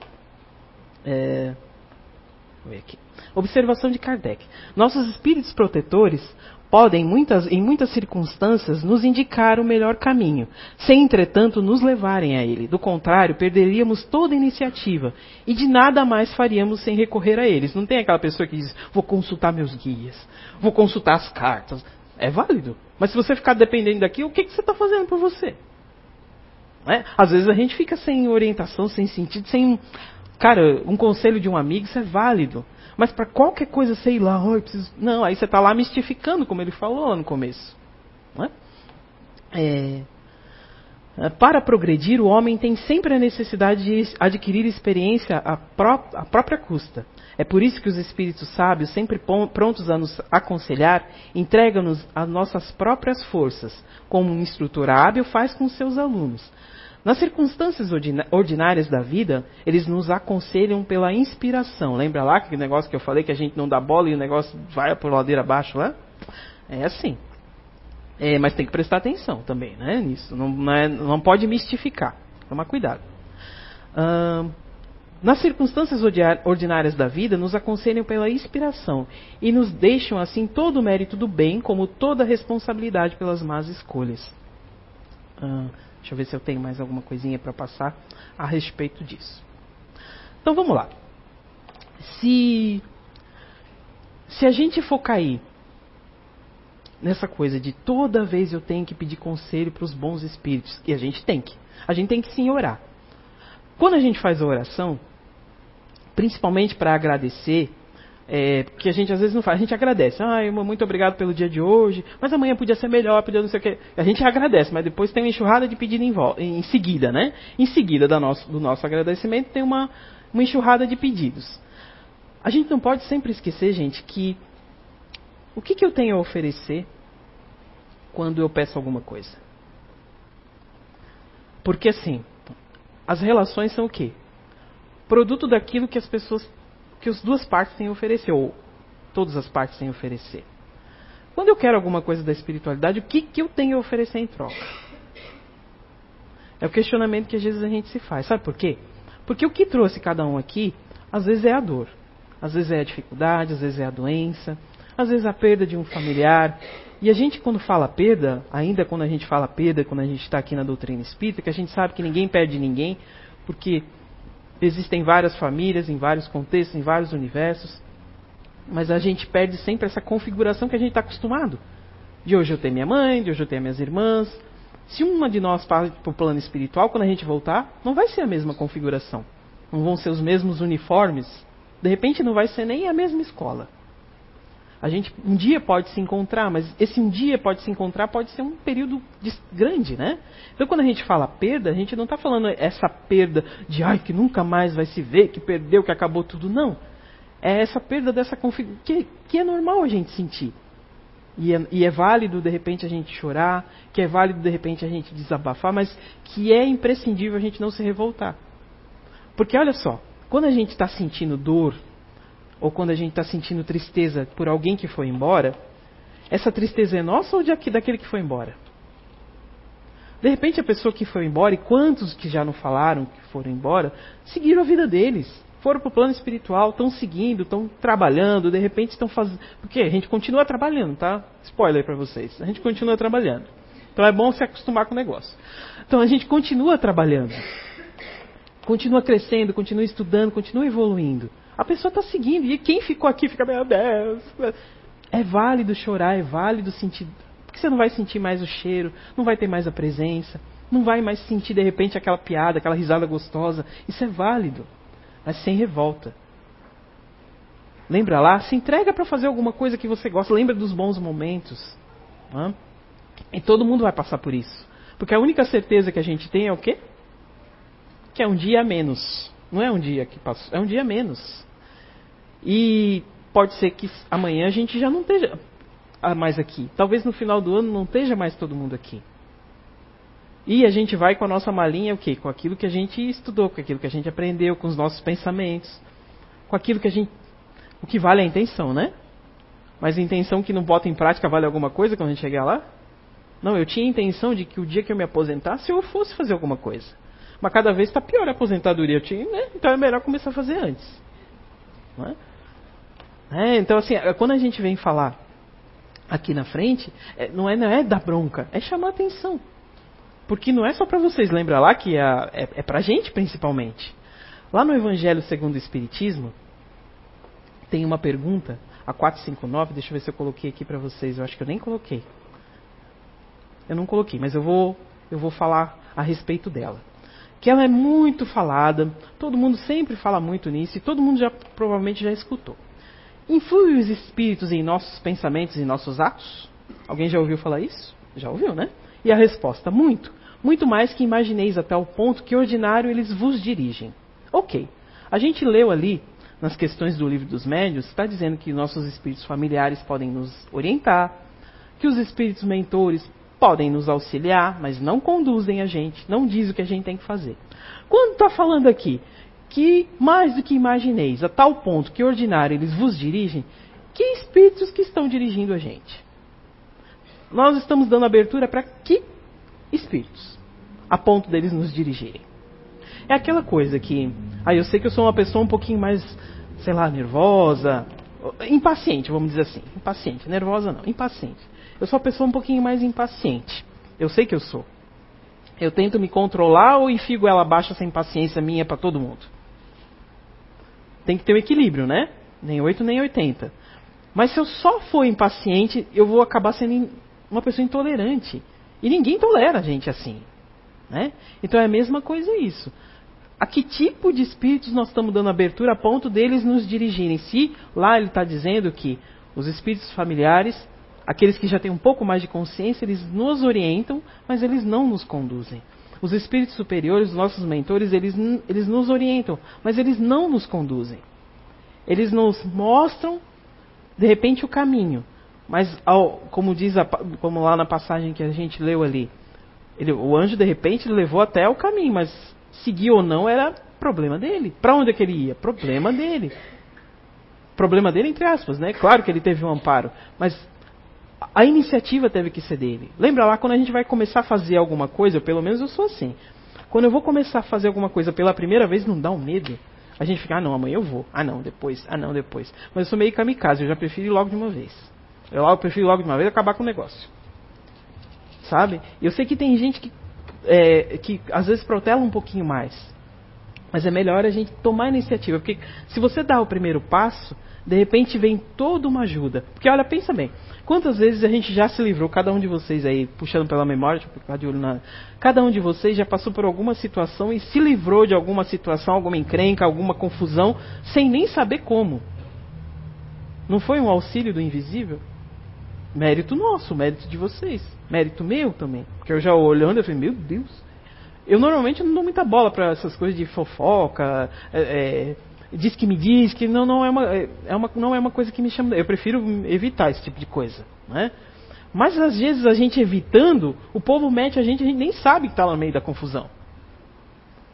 É, ver aqui. Observação de Kardec. Nossos espíritos protetores podem, muitas, em muitas circunstâncias, nos indicar o melhor caminho, sem, entretanto, nos levarem a ele. Do contrário, perderíamos toda iniciativa e de nada mais faríamos sem recorrer a eles. Não tem aquela pessoa que diz: vou consultar meus guias, vou consultar as cartas. É válido. Mas se você ficar dependendo daqui, o que, que você está fazendo por você? É? Às vezes a gente fica sem orientação, sem sentido, sem. Cara, um conselho de um amigo, isso é válido. Mas para qualquer coisa, sei lá, oh, preciso... não, aí você está lá mistificando, como ele falou lá no começo. Não é? É... é para progredir, o homem tem sempre a necessidade de adquirir experiência à, pró à própria custa. É por isso que os espíritos sábios, sempre prontos a nos aconselhar, entregam-nos as nossas próprias forças, como um instrutor hábil faz com seus alunos. Nas circunstâncias ordinárias da vida, eles nos aconselham pela inspiração. Lembra lá aquele negócio que eu falei que a gente não dá bola e o negócio vai por ladeira abaixo lá? É assim. É, mas tem que prestar atenção também, né? Nisso. Não, não, é, não pode mistificar. Tomar cuidado. Nas circunstâncias ordinárias da vida, nos aconselham pela inspiração e nos deixam assim todo o mérito do bem, como toda a responsabilidade pelas más escolhas. Deixa eu ver se eu tenho mais alguma coisinha para passar a respeito disso. Então vamos lá. Se, se a gente for cair nessa coisa de toda vez eu tenho que pedir conselho para os bons espíritos, e a gente tem que, a gente tem que sim orar. Quando a gente faz a oração, principalmente para agradecer, é, a gente às vezes não faz. A gente agradece. Ah, muito obrigado pelo dia de hoje, mas amanhã podia ser melhor, podia não sei o quê. A gente agradece, mas depois tem uma enxurrada de pedido em, em seguida, né? Em seguida do nosso, do nosso agradecimento tem uma, uma enxurrada de pedidos. A gente não pode sempre esquecer, gente, que o que, que eu tenho a oferecer quando eu peço alguma coisa? Porque assim, as relações são o quê? Produto daquilo que as pessoas que as duas partes têm a oferecer, ou todas as partes têm a oferecer. Quando eu quero alguma coisa da espiritualidade, o que, que eu tenho a oferecer em troca? É o questionamento que às vezes a gente se faz. Sabe por quê? Porque o que trouxe cada um aqui, às vezes é a dor, às vezes é a dificuldade, às vezes é a doença, às vezes a perda de um familiar. E a gente, quando fala perda, ainda quando a gente fala perda, quando a gente está aqui na doutrina espírita, que a gente sabe que ninguém perde ninguém, porque Existem várias famílias, em vários contextos, em vários universos. Mas a gente perde sempre essa configuração que a gente está acostumado. De hoje eu tenho minha mãe, de hoje eu tenho minhas irmãs. Se uma de nós para o plano espiritual, quando a gente voltar, não vai ser a mesma configuração. Não vão ser os mesmos uniformes. De repente não vai ser nem a mesma escola. A gente um dia pode se encontrar, mas esse um dia pode se encontrar pode ser um período grande, né? Então quando a gente fala perda, a gente não está falando essa perda de ai que nunca mais vai se ver, que perdeu, que acabou tudo, não. É essa perda dessa configuração que, que é normal a gente sentir. E é, e é, válido de repente a gente chorar, que é válido de repente a gente desabafar, mas que é imprescindível a gente não se revoltar. Porque olha só, quando a gente está sentindo dor, ou quando a gente está sentindo tristeza por alguém que foi embora, essa tristeza é nossa ou de aqui, daquele que foi embora? De repente a pessoa que foi embora, e quantos que já não falaram que foram embora, seguiram a vida deles. Foram para o plano espiritual, estão seguindo, estão trabalhando, de repente estão fazendo. Porque a gente continua trabalhando, tá? Spoiler para vocês. A gente continua trabalhando. Então é bom se acostumar com o negócio. Então a gente continua trabalhando. Continua crescendo, continua estudando, continua evoluindo. A pessoa está seguindo. E quem ficou aqui fica, meu Deus. É válido chorar, é válido sentir. Porque você não vai sentir mais o cheiro, não vai ter mais a presença, não vai mais sentir de repente aquela piada, aquela risada gostosa. Isso é válido, mas sem revolta. Lembra lá? Se entrega para fazer alguma coisa que você gosta. Lembra dos bons momentos. E todo mundo vai passar por isso. Porque a única certeza que a gente tem é o quê? Que é um dia a menos. Não é um dia que passou, é um dia menos. E pode ser que amanhã a gente já não esteja mais aqui. Talvez no final do ano não esteja mais todo mundo aqui. E a gente vai com a nossa malinha o quê? Com aquilo que a gente estudou, com aquilo que a gente aprendeu, com os nossos pensamentos, com aquilo que a gente. O que vale é a intenção, né? Mas a intenção que não bota em prática vale alguma coisa quando a gente chegar lá? Não, eu tinha a intenção de que o dia que eu me aposentasse eu fosse fazer alguma coisa. Mas cada vez está pior a aposentadoria. Né? Então é melhor começar a fazer antes. É? É, então, assim, é, quando a gente vem falar aqui na frente, é, não, é, não é dar bronca, é chamar atenção. Porque não é só para vocês, lembra lá que é, é, é para a gente principalmente. Lá no Evangelho segundo o Espiritismo, tem uma pergunta, a 459, deixa eu ver se eu coloquei aqui para vocês, eu acho que eu nem coloquei. Eu não coloquei, mas eu vou, eu vou falar a respeito dela. Que ela é muito falada, todo mundo sempre fala muito nisso e todo mundo já provavelmente já escutou. Influem os espíritos em nossos pensamentos e nossos atos? Alguém já ouviu falar isso? Já ouviu, né? E a resposta: muito. Muito mais que imagineis até o ponto que ordinário eles vos dirigem. Ok. A gente leu ali, nas questões do livro dos médios, está dizendo que nossos espíritos familiares podem nos orientar, que os espíritos mentores podem nos auxiliar, mas não conduzem a gente, não diz o que a gente tem que fazer. Quando está falando aqui que mais do que imagineis, a tal ponto que ordinário eles vos dirigem, que espíritos que estão dirigindo a gente? Nós estamos dando abertura para que espíritos? A ponto deles nos dirigirem. É aquela coisa que. Aí eu sei que eu sou uma pessoa um pouquinho mais, sei lá, nervosa, impaciente, vamos dizer assim. Impaciente, nervosa não, impaciente. Eu sou uma pessoa um pouquinho mais impaciente. Eu sei que eu sou. Eu tento me controlar ou enfio ela abaixo essa impaciência minha para todo mundo? tem que ter um equilíbrio, né? Nem 8 nem 80. Mas se eu só for impaciente, eu vou acabar sendo uma pessoa intolerante. E ninguém tolera a gente assim. Né? Então é a mesma coisa isso. A que tipo de espíritos nós estamos dando abertura a ponto deles nos dirigirem? Se lá ele está dizendo que os espíritos familiares, aqueles que já têm um pouco mais de consciência, eles nos orientam, mas eles não nos conduzem. Os espíritos superiores, os nossos mentores, eles, eles nos orientam, mas eles não nos conduzem. Eles nos mostram, de repente, o caminho. Mas, ao, como diz, a, como lá na passagem que a gente leu ali, ele, o anjo, de repente, levou até o caminho, mas seguir ou não era problema dele. Para onde é que ele ia? Problema dele. Problema dele, entre aspas, né? Claro que ele teve um amparo, mas a iniciativa teve que ser dele. Lembra lá quando a gente vai começar a fazer alguma coisa, pelo menos eu sou assim. Quando eu vou começar a fazer alguma coisa pela primeira vez, não dá um medo. A gente fica, ah não, amanhã eu vou. Ah não, depois. Ah não, depois. Mas eu sou meio kamikaze, eu já prefiro ir logo de uma vez. Eu, eu prefiro logo de uma vez acabar com o negócio. Sabe? Eu sei que tem gente que, é, que às vezes protela um pouquinho mais. Mas é melhor a gente tomar a iniciativa. Porque se você dá o primeiro passo, de repente vem toda uma ajuda. Porque olha, pensa bem. Quantas vezes a gente já se livrou, cada um de vocês aí, puxando pela memória, tipo, ficar de olho na. Cada um de vocês já passou por alguma situação e se livrou de alguma situação, alguma encrenca, alguma confusão, sem nem saber como. Não foi um auxílio do invisível? Mérito nosso, mérito de vocês. Mérito meu também. Porque eu já olhando, eu falei, meu Deus. Eu normalmente não dou muita bola para essas coisas de fofoca, é, é, diz que me diz, que não, não, é uma, é uma, não é uma coisa que me chama. Eu prefiro evitar esse tipo de coisa. Né? Mas às vezes a gente evitando, o povo mete a gente, a gente nem sabe que está no meio da confusão.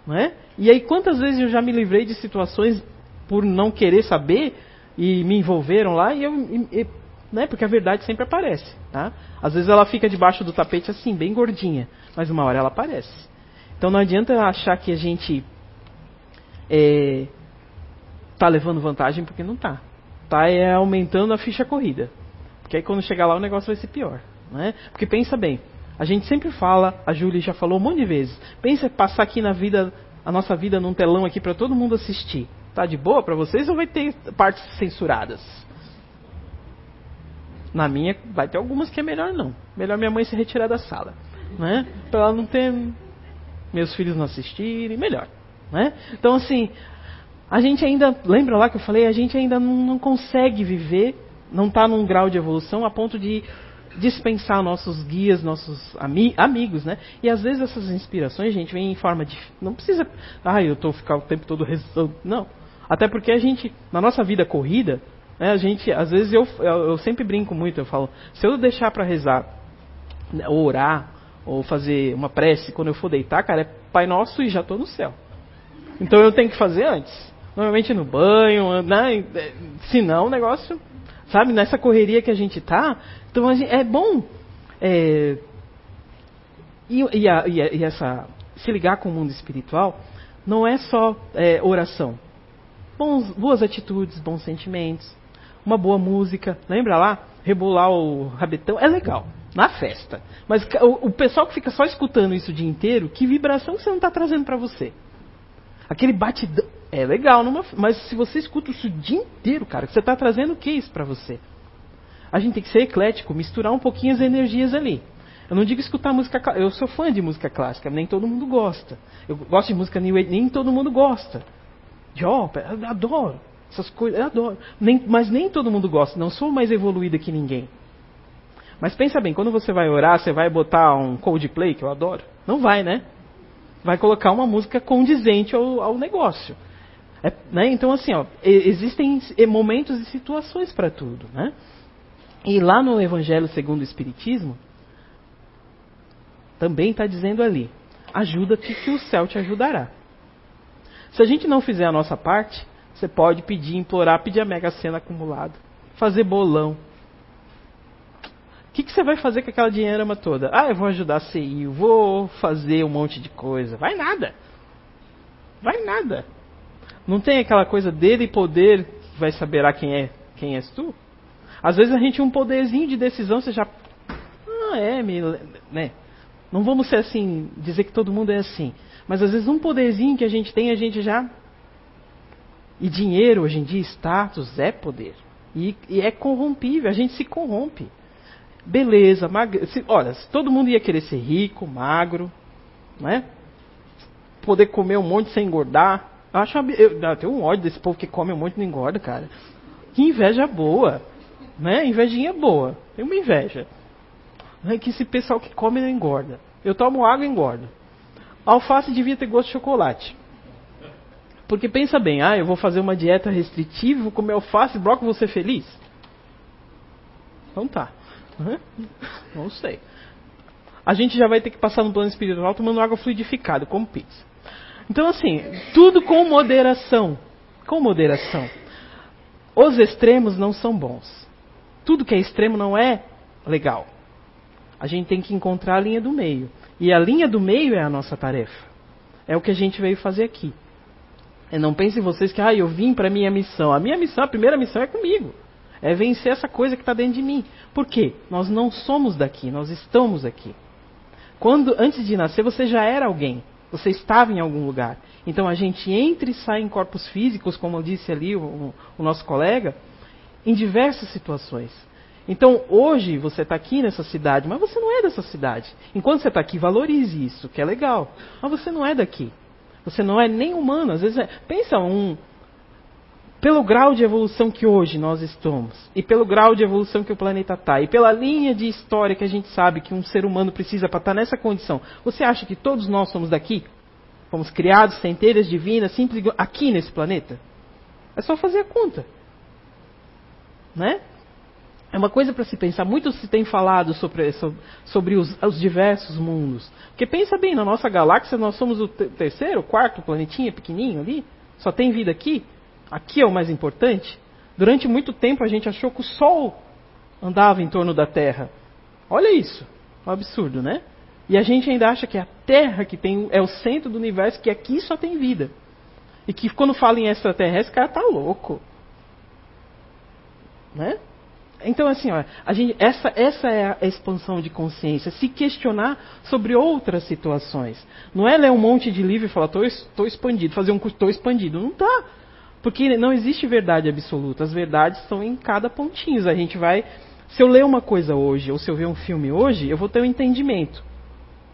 Né? E aí quantas vezes eu já me livrei de situações por não querer saber e me envolveram lá e eu. E, né? Porque a verdade sempre aparece. Tá? Às vezes ela fica debaixo do tapete assim, bem gordinha, mas uma hora ela aparece. Então não adianta achar que a gente é, tá levando vantagem porque não tá. Tá é aumentando a ficha corrida. Porque aí quando chegar lá o negócio vai ser pior. Né? Porque pensa bem, a gente sempre fala, a Júlia já falou um monte de vezes, pensa passar aqui na vida, a nossa vida num telão aqui para todo mundo assistir. Tá de boa para vocês ou vai ter partes censuradas? Na minha vai ter algumas que é melhor não. Melhor minha mãe se retirar da sala, né? Para ela não ter meus filhos não assistirem, melhor, né? Então assim, a gente ainda, lembra lá que eu falei, a gente ainda não, não consegue viver, não está num grau de evolução a ponto de dispensar nossos guias, nossos ami amigos, né? E às vezes essas inspirações, gente, vem em forma de. Não precisa. Ah, eu estou ficar o tempo todo rezando. Não. Até porque a gente, na nossa vida corrida, né, a gente, às vezes eu, eu, eu sempre brinco muito, eu falo, se eu deixar para rezar, né, ou orar, ou fazer uma prece quando eu for deitar, cara, é Pai Nosso e já estou no céu. Então eu tenho que fazer antes normalmente no banho, né? senão o negócio, sabe, nessa correria que a gente tá, então gente, é bom. É, e, e, a, e, essa se ligar com o mundo espiritual, não é só é, oração. Bons, boas atitudes, bons sentimentos, uma boa música. Lembra lá? Rebolar o rabetão é legal, na festa. Mas o, o pessoal que fica só escutando isso o dia inteiro, que vibração que você não está trazendo para você? Aquele batidão. É legal, numa, mas se você escuta isso o dia inteiro, cara, você está trazendo o que isso para você? A gente tem que ser eclético, misturar um pouquinho as energias ali. Eu não digo escutar música Eu sou fã de música clássica, nem todo mundo gosta. Eu gosto de música new age, nem todo mundo gosta. De ópera, eu adoro. Essas coisas, eu adoro. Nem, mas nem todo mundo gosta. Não sou mais evoluída que ninguém. Mas pensa bem, quando você vai orar, você vai botar um Coldplay, que eu adoro? Não vai, né? Vai colocar uma música condizente ao, ao negócio. É, né? Então, assim, ó, existem momentos e situações para tudo. Né? E lá no Evangelho segundo o Espiritismo, também está dizendo ali: ajuda-te que o céu te ajudará. Se a gente não fizer a nossa parte, você pode pedir, implorar, pedir a mega cena acumulada, fazer bolão. O que, que você vai fazer com aquela dinheirama toda? Ah, eu vou ajudar a CI, vou fazer um monte de coisa. Vai nada. Vai nada. Não tem aquela coisa dele poder que vai saberá quem é quem és tu? Às vezes a gente um poderzinho de decisão, você já. Ah, é, me, né? Não vamos ser assim, dizer que todo mundo é assim. Mas às vezes um poderzinho que a gente tem, a gente já. E dinheiro, hoje em dia, status é poder. E, e é corrompível, a gente se corrompe. Beleza, magre... se, olha, se todo mundo ia querer ser rico, magro, né? Poder comer um monte sem engordar. Eu acho eu, eu tenho um ódio desse povo que come monte e não engorda, cara. Que inveja boa. Né? Invejinha boa. Tem uma inveja. É que esse pessoal que come não engorda. Eu tomo água e engordo. Alface devia ter gosto de chocolate. Porque pensa bem, ah, eu vou fazer uma dieta restritiva, vou comer alface e brócolis, vou ser feliz? Então tá. Não sei. A gente já vai ter que passar no plano espiritual tomando água fluidificada, como pizza. Então assim, tudo com moderação. Com moderação. Os extremos não são bons. Tudo que é extremo não é legal. A gente tem que encontrar a linha do meio. E a linha do meio é a nossa tarefa. É o que a gente veio fazer aqui. E não pensem vocês que ah, eu vim para a minha missão. A minha missão, a primeira missão é comigo. É vencer essa coisa que está dentro de mim. Por quê? Nós não somos daqui, nós estamos aqui. Quando antes de nascer você já era alguém, você estava em algum lugar. Então a gente entra e sai em corpos físicos, como disse ali o, o nosso colega, em diversas situações. Então, hoje você está aqui nessa cidade, mas você não é dessa cidade. Enquanto você está aqui, valorize isso, que é legal. Mas você não é daqui. Você não é nem humano. Às vezes, é, pensa um. Pelo grau de evolução que hoje nós estamos, e pelo grau de evolução que o planeta está, e pela linha de história que a gente sabe que um ser humano precisa para estar tá nessa condição, você acha que todos nós somos daqui? Fomos criados, centelhas divinas, simples aqui nesse planeta? É só fazer a conta. Né? É uma coisa para se pensar. Muito se tem falado sobre, sobre os, os, diversos mundos. Porque pensa bem, na nossa galáxia nós somos o terceiro, quarto planetinha pequenininho ali. Só tem vida aqui. Aqui é o mais importante. Durante muito tempo a gente achou que o Sol andava em torno da Terra. Olha isso. Um absurdo, né? E a gente ainda acha que é a Terra que tem, é o centro do universo, que aqui só tem vida. E que quando fala em extraterrestre, o cara tá louco. Né? Então, assim, ó, gente, essa, essa é a expansão de consciência. Se questionar sobre outras situações. Não é ler um monte de livro e falar, estou expandido, fazer um estou expandido. Não está. Porque não existe verdade absoluta. As verdades estão em cada pontinho. A gente vai. Se eu ler uma coisa hoje, ou se eu ver um filme hoje, eu vou ter um entendimento.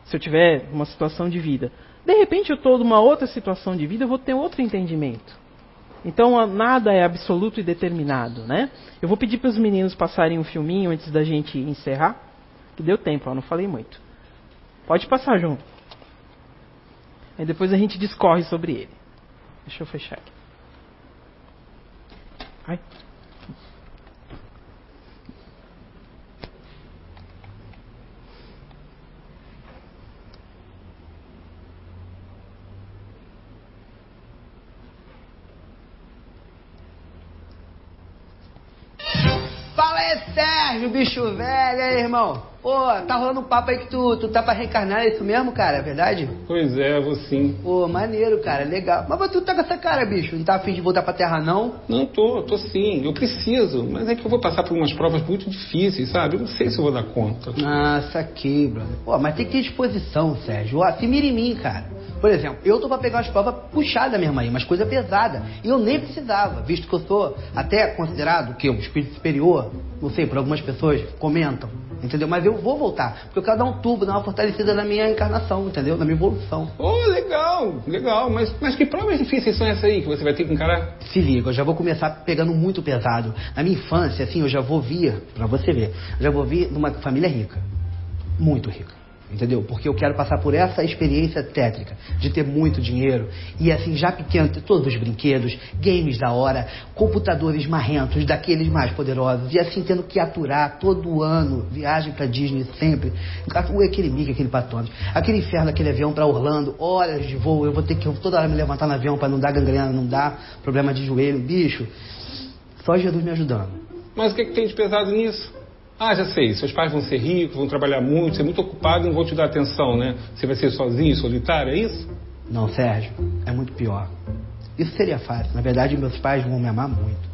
Se eu tiver uma situação de vida. De repente, eu estou numa outra situação de vida, eu vou ter outro entendimento. Então nada é absoluto e determinado, né? Eu vou pedir para os meninos passarem um filminho antes da gente encerrar, que deu tempo, eu não falei muito. Pode passar, João. Aí depois a gente discorre sobre ele. Deixa eu fechar aqui. Ai. Sérgio, bicho velho, aí, irmão? Pô, tá rolando um papo aí que tu, tu tá pra reencarnar, é isso mesmo, cara? É verdade? Pois é, vou sim. Pô, maneiro, cara, legal. Mas tu tá com essa cara, bicho? Não tá afim de voltar pra terra, não? Não tô, tô sim. Eu preciso. Mas é que eu vou passar por umas provas muito difíceis, sabe? Eu não sei se eu vou dar conta. Ah, saquei, brother. Pô, mas tem que ter disposição, Sérgio. Ó, se mira em mim, cara. Por exemplo, eu tô pra pegar umas provas puxadas mesmo aí, mas coisa pesada. E eu nem precisava, visto que eu sou até considerado que um espírito superior, não sei, por algumas pessoas comentam, entendeu? Mas eu vou voltar, porque eu quero dar um tubo, dar uma fortalecida na minha encarnação, entendeu? Na minha evolução. Oh, legal, legal. Mas, mas que provas difíceis são essas aí que você vai ter que encarar? Se liga, eu já vou começar pegando muito pesado. Na minha infância, assim, eu já vou vir, pra você ver, eu já vou vir de uma família rica. Muito rica. Entendeu? Porque eu quero passar por essa experiência tétrica de ter muito dinheiro e assim, já pequeno, ter todos os brinquedos, games da hora, computadores marrentos, daqueles mais poderosos, e assim tendo que aturar todo ano, viagem pra Disney sempre, aquele Mickey, aquele Patone, aquele inferno, aquele avião pra Orlando, horas de voo, eu vou ter que toda hora me levantar no avião para não dar gangrena, não dar problema de joelho, bicho. Só Jesus me ajudando. Mas o que, que tem de pesado nisso? Ah, já sei, seus pais vão ser ricos, vão trabalhar muito, ser muito ocupado e não vão te dar atenção, né? Você vai ser sozinho, solitário, é isso? Não, Sérgio, é muito pior. Isso seria fácil. Na verdade, meus pais vão me amar muito.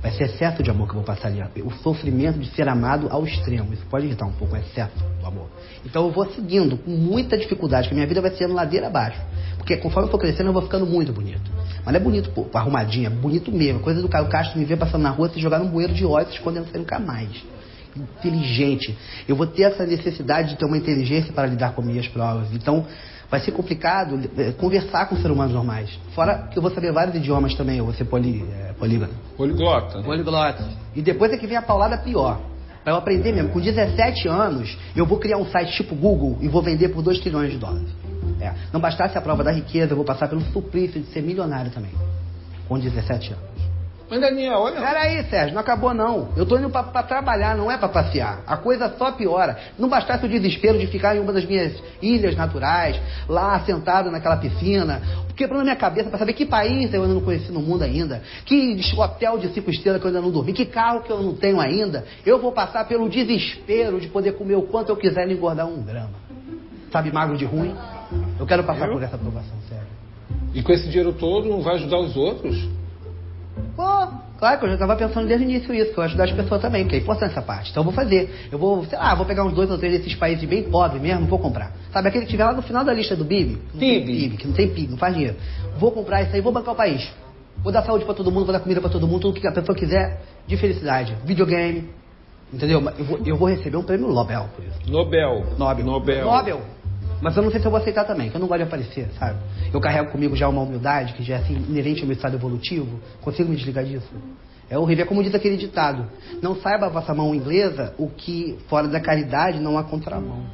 Vai ser excesso de amor que eu vou passar ali. O sofrimento de ser amado ao extremo. Isso pode irritar um pouco o excesso do amor. Então eu vou seguindo com muita dificuldade, porque minha vida vai sendo ladeira abaixo. Porque conforme eu for crescendo, eu vou ficando muito bonito. Mas não é bonito, pô, arrumadinho, é bonito mesmo. Coisa do Caio Castro me ver passando na rua, se jogar num bueiro de óleo, se escondendo nunca mais inteligente. Eu vou ter essa necessidade de ter uma inteligência para lidar com minhas provas. Então, vai ser complicado eh, conversar com seres humanos normais. Fora que eu vou saber vários idiomas também, eu vou ser poli, é, políglota. Poliglota. Poliglota. E depois é que vem a paulada pior. Para eu aprender mesmo, com 17 anos, eu vou criar um site tipo Google e vou vender por 2 trilhões de dólares. É. Não bastasse a prova da riqueza, eu vou passar pelo suplício de ser milionário também. Com 17 anos. Mas Daniel, olha. Peraí, Sérgio, não acabou não. Eu tô indo pra, pra trabalhar, não é pra passear. A coisa só piora. Não bastasse o desespero de ficar em uma das minhas ilhas naturais, lá sentado naquela piscina, quebrando na minha cabeça pra saber que país eu ainda não conheci no mundo ainda, que hotel de cinco estrelas que eu ainda não dormi, que carro que eu não tenho ainda. Eu vou passar pelo desespero de poder comer o quanto eu quiser e engordar um grama. Sabe, magro de ruim? Eu quero passar eu? por essa aprovação, sério. E com esse dinheiro todo não vai ajudar os outros? Claro que eu já estava pensando desde o início isso, que eu ajudar as pessoas também, porque é importante essa parte. Então eu vou fazer. Eu vou, sei lá, vou pegar uns dois ou três desses países bem pobres mesmo, vou comprar. Sabe aquele que tiver lá no final da lista do BIB? PIB. PIB, que não tem PIB, não faz dinheiro. Vou comprar isso aí, vou bancar o país. Vou dar saúde para todo mundo, vou dar comida para todo mundo, tudo que a pessoa quiser de felicidade. Videogame, entendeu? Eu vou, eu vou receber um prêmio Nobel por isso. Nobel. Nobel. Nobel. Nobel. Mas eu não sei se eu vou aceitar também, que eu não gosto de aparecer, sabe? Eu carrego comigo já uma humildade, que já é assim, inerente ao meu estado evolutivo. Consigo me desligar disso? É horrível. É como diz aquele ditado: Não saiba a vossa mão inglesa o que fora da caridade não há contramão.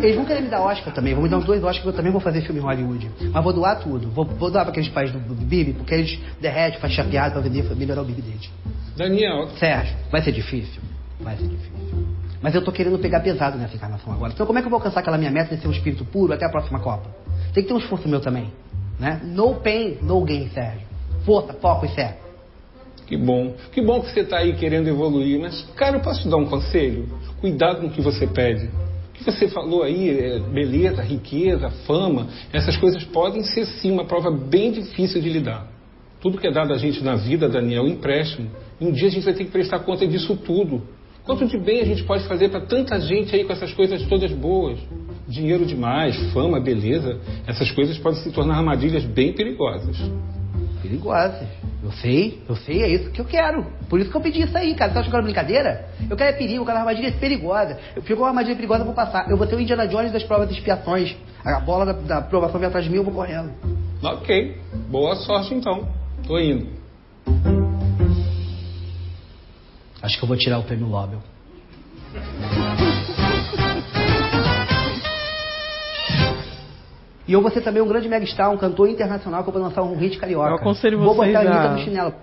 Eles vão querer me dar Oscar também, vão me dar uns dois Oscars que eu também vou fazer filme em Hollywood. Mas vou doar tudo. Vou, vou doar para aqueles pais do, Bibi, porque eles derretem, faz chapeado para vender, melhorar o Bibi deles. Daniel. Sérgio, vai ser difícil? Vai ser difícil. Mas eu tô querendo pegar pesado nessa encarnação agora. Então como é que eu vou alcançar aquela minha meta de ser um espírito puro até a próxima Copa? Tem que ter um esforço meu também. Né? No pain, no gain, Sérgio. Força, foco e fé. Que bom. Que bom que você está aí querendo evoluir. Mas, cara, eu posso te dar um conselho? Cuidado com o que você pede. O que você falou aí, é beleza, riqueza, fama, essas coisas podem ser sim uma prova bem difícil de lidar. Tudo que é dado a gente na vida, Daniel, é um empréstimo. E um dia a gente vai ter que prestar conta disso tudo. Quanto de bem a gente pode fazer para tanta gente aí com essas coisas todas boas? Dinheiro demais, fama, beleza, essas coisas podem se tornar armadilhas bem perigosas. Perigosas. Eu sei, eu sei, é isso que eu quero. Por isso que eu pedi isso aí, cara. Você acha que era brincadeira? Eu quero é perigo, eu quero armadilha perigosa. Eu fico uma armadilha perigosa, eu vou passar. Eu vou ter o Indiana Jones das provas de expiações. A bola da, da aprovação vem atrás de mim, eu vou correndo. Ok. Boa sorte então. Tô indo. Acho que eu vou tirar o prêmio Nobel. E eu vou ser também um grande megastar, um cantor internacional que eu vou lançar um hit carioca. Eu aconselho vou vocês botar a... no chinelo.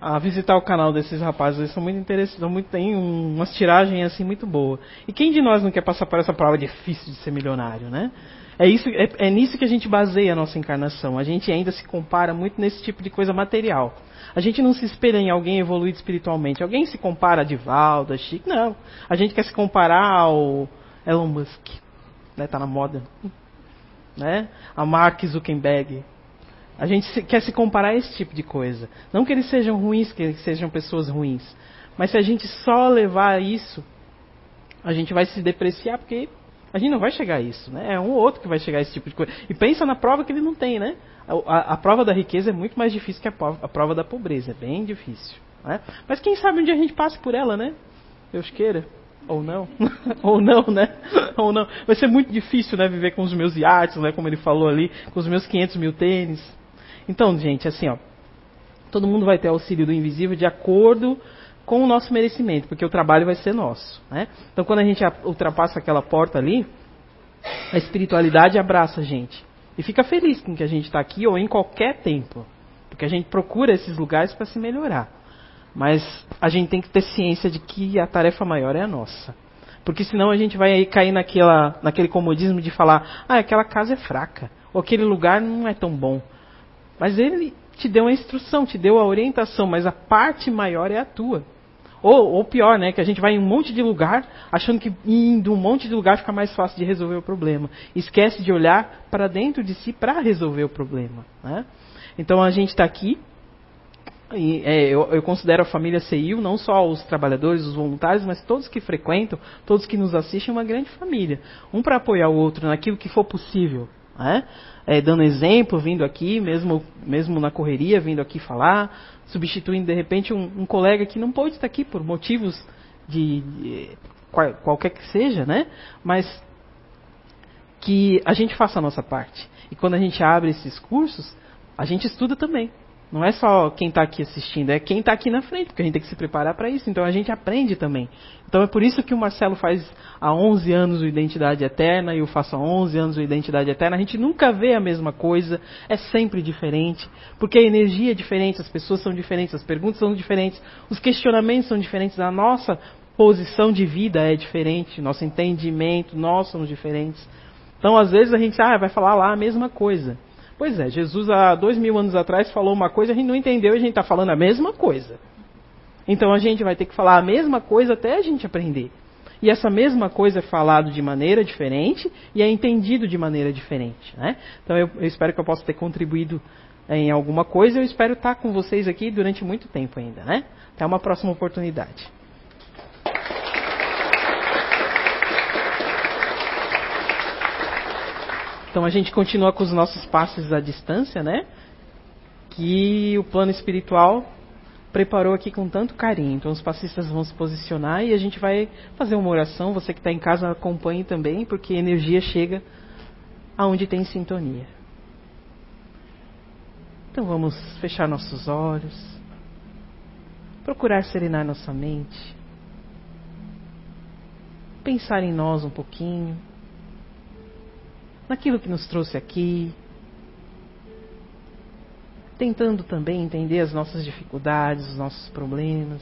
a visitar o canal desses rapazes. Eles são muito interessantes, muito, tem um, umas tiragens assim muito boa. E quem de nós não quer passar por essa prova difícil de ser milionário, né? É, isso, é, é nisso que a gente baseia a nossa encarnação. A gente ainda se compara muito nesse tipo de coisa material. A gente não se espelha em alguém evoluído espiritualmente. Alguém se compara a Divaldo, a Chico. Não. A gente quer se comparar ao Elon Musk. Né? Tá na moda. Né? A Mark Zuckerberg. A gente se, quer se comparar a esse tipo de coisa. Não que eles sejam ruins, que eles sejam pessoas ruins. Mas se a gente só levar isso, a gente vai se depreciar porque a gente não vai chegar a isso, né? É um ou outro que vai chegar a esse tipo de coisa. E pensa na prova que ele não tem, né? A, a, a prova da riqueza é muito mais difícil que a prova, a prova da pobreza. É bem difícil. Né? Mas quem sabe um dia a gente passe por ela, né? Deus queira. Ou não. Ou não, né? Ou não. Vai ser muito difícil, né? Viver com os meus iates, né? Como ele falou ali. Com os meus 500 mil tênis. Então, gente, assim, ó. Todo mundo vai ter auxílio do invisível de acordo com o nosso merecimento, porque o trabalho vai ser nosso. Né? Então, quando a gente ultrapassa aquela porta ali, a espiritualidade abraça a gente e fica feliz com que a gente está aqui ou em qualquer tempo, porque a gente procura esses lugares para se melhorar. Mas a gente tem que ter ciência de que a tarefa maior é a nossa. Porque senão a gente vai cair naquela, naquele comodismo de falar, ah, aquela casa é fraca, ou aquele lugar não é tão bom. Mas ele te deu a instrução, te deu a orientação, mas a parte maior é a tua. Ou, ou pior, né, que a gente vai em um monte de lugar, achando que indo um monte de lugar fica mais fácil de resolver o problema. Esquece de olhar para dentro de si para resolver o problema. Né? Então a gente está aqui, e, é, eu, eu, considero a família CIU, não só os trabalhadores, os voluntários, mas todos que frequentam, todos que nos assistem, uma grande família. Um para apoiar o outro naquilo que for possível. Né? É, dando exemplo, vindo aqui, mesmo, mesmo na correria, vindo aqui falar, substituindo de repente um, um colega que não pode estar aqui por motivos de, de qual, qualquer que seja, né? Mas que a gente faça a nossa parte. E quando a gente abre esses cursos, a gente estuda também. Não é só quem está aqui assistindo, é quem está aqui na frente, porque a gente tem que se preparar para isso. Então a gente aprende também. Então é por isso que o Marcelo faz há 11 anos o Identidade Eterna e eu faço há 11 anos o Identidade Eterna. A gente nunca vê a mesma coisa, é sempre diferente, porque a energia é diferente, as pessoas são diferentes, as perguntas são diferentes, os questionamentos são diferentes, a nossa posição de vida é diferente, nosso entendimento, nós somos diferentes. Então às vezes a gente ah, vai falar lá a mesma coisa. Pois é, Jesus há dois mil anos atrás falou uma coisa, a gente não entendeu e a gente está falando a mesma coisa. Então a gente vai ter que falar a mesma coisa até a gente aprender. E essa mesma coisa é falado de maneira diferente e é entendido de maneira diferente. Né? Então eu, eu, espero que eu possa ter contribuído em alguma coisa. Eu espero estar com vocês aqui durante muito tempo ainda. Né? Até uma próxima oportunidade. Então a gente continua com os nossos passes à distância, né? Que o plano espiritual preparou aqui com tanto carinho. Então os passistas vão se posicionar e a gente vai fazer uma oração. Você que está em casa acompanhe também, porque energia chega aonde tem sintonia. Então vamos fechar nossos olhos, procurar serenar nossa mente, pensar em nós um pouquinho naquilo que nos trouxe aqui, tentando também entender as nossas dificuldades, os nossos problemas,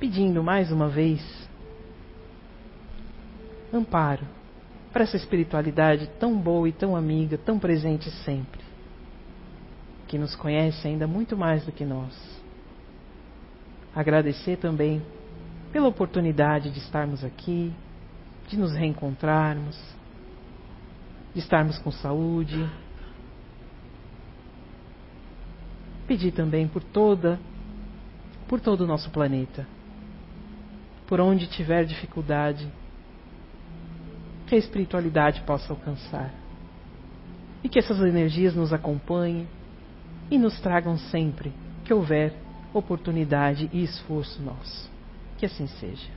pedindo mais uma vez amparo para essa espiritualidade tão boa e tão amiga, tão presente sempre, que nos conhece ainda muito mais do que nós. Agradecer também pela oportunidade de estarmos aqui, de nos reencontrarmos, de estarmos com saúde. Pedir também por toda, por todo o nosso planeta, por onde tiver dificuldade, que a espiritualidade possa alcançar e que essas energias nos acompanhem e nos tragam sempre que houver oportunidade e esforço nosso. Que assim seja.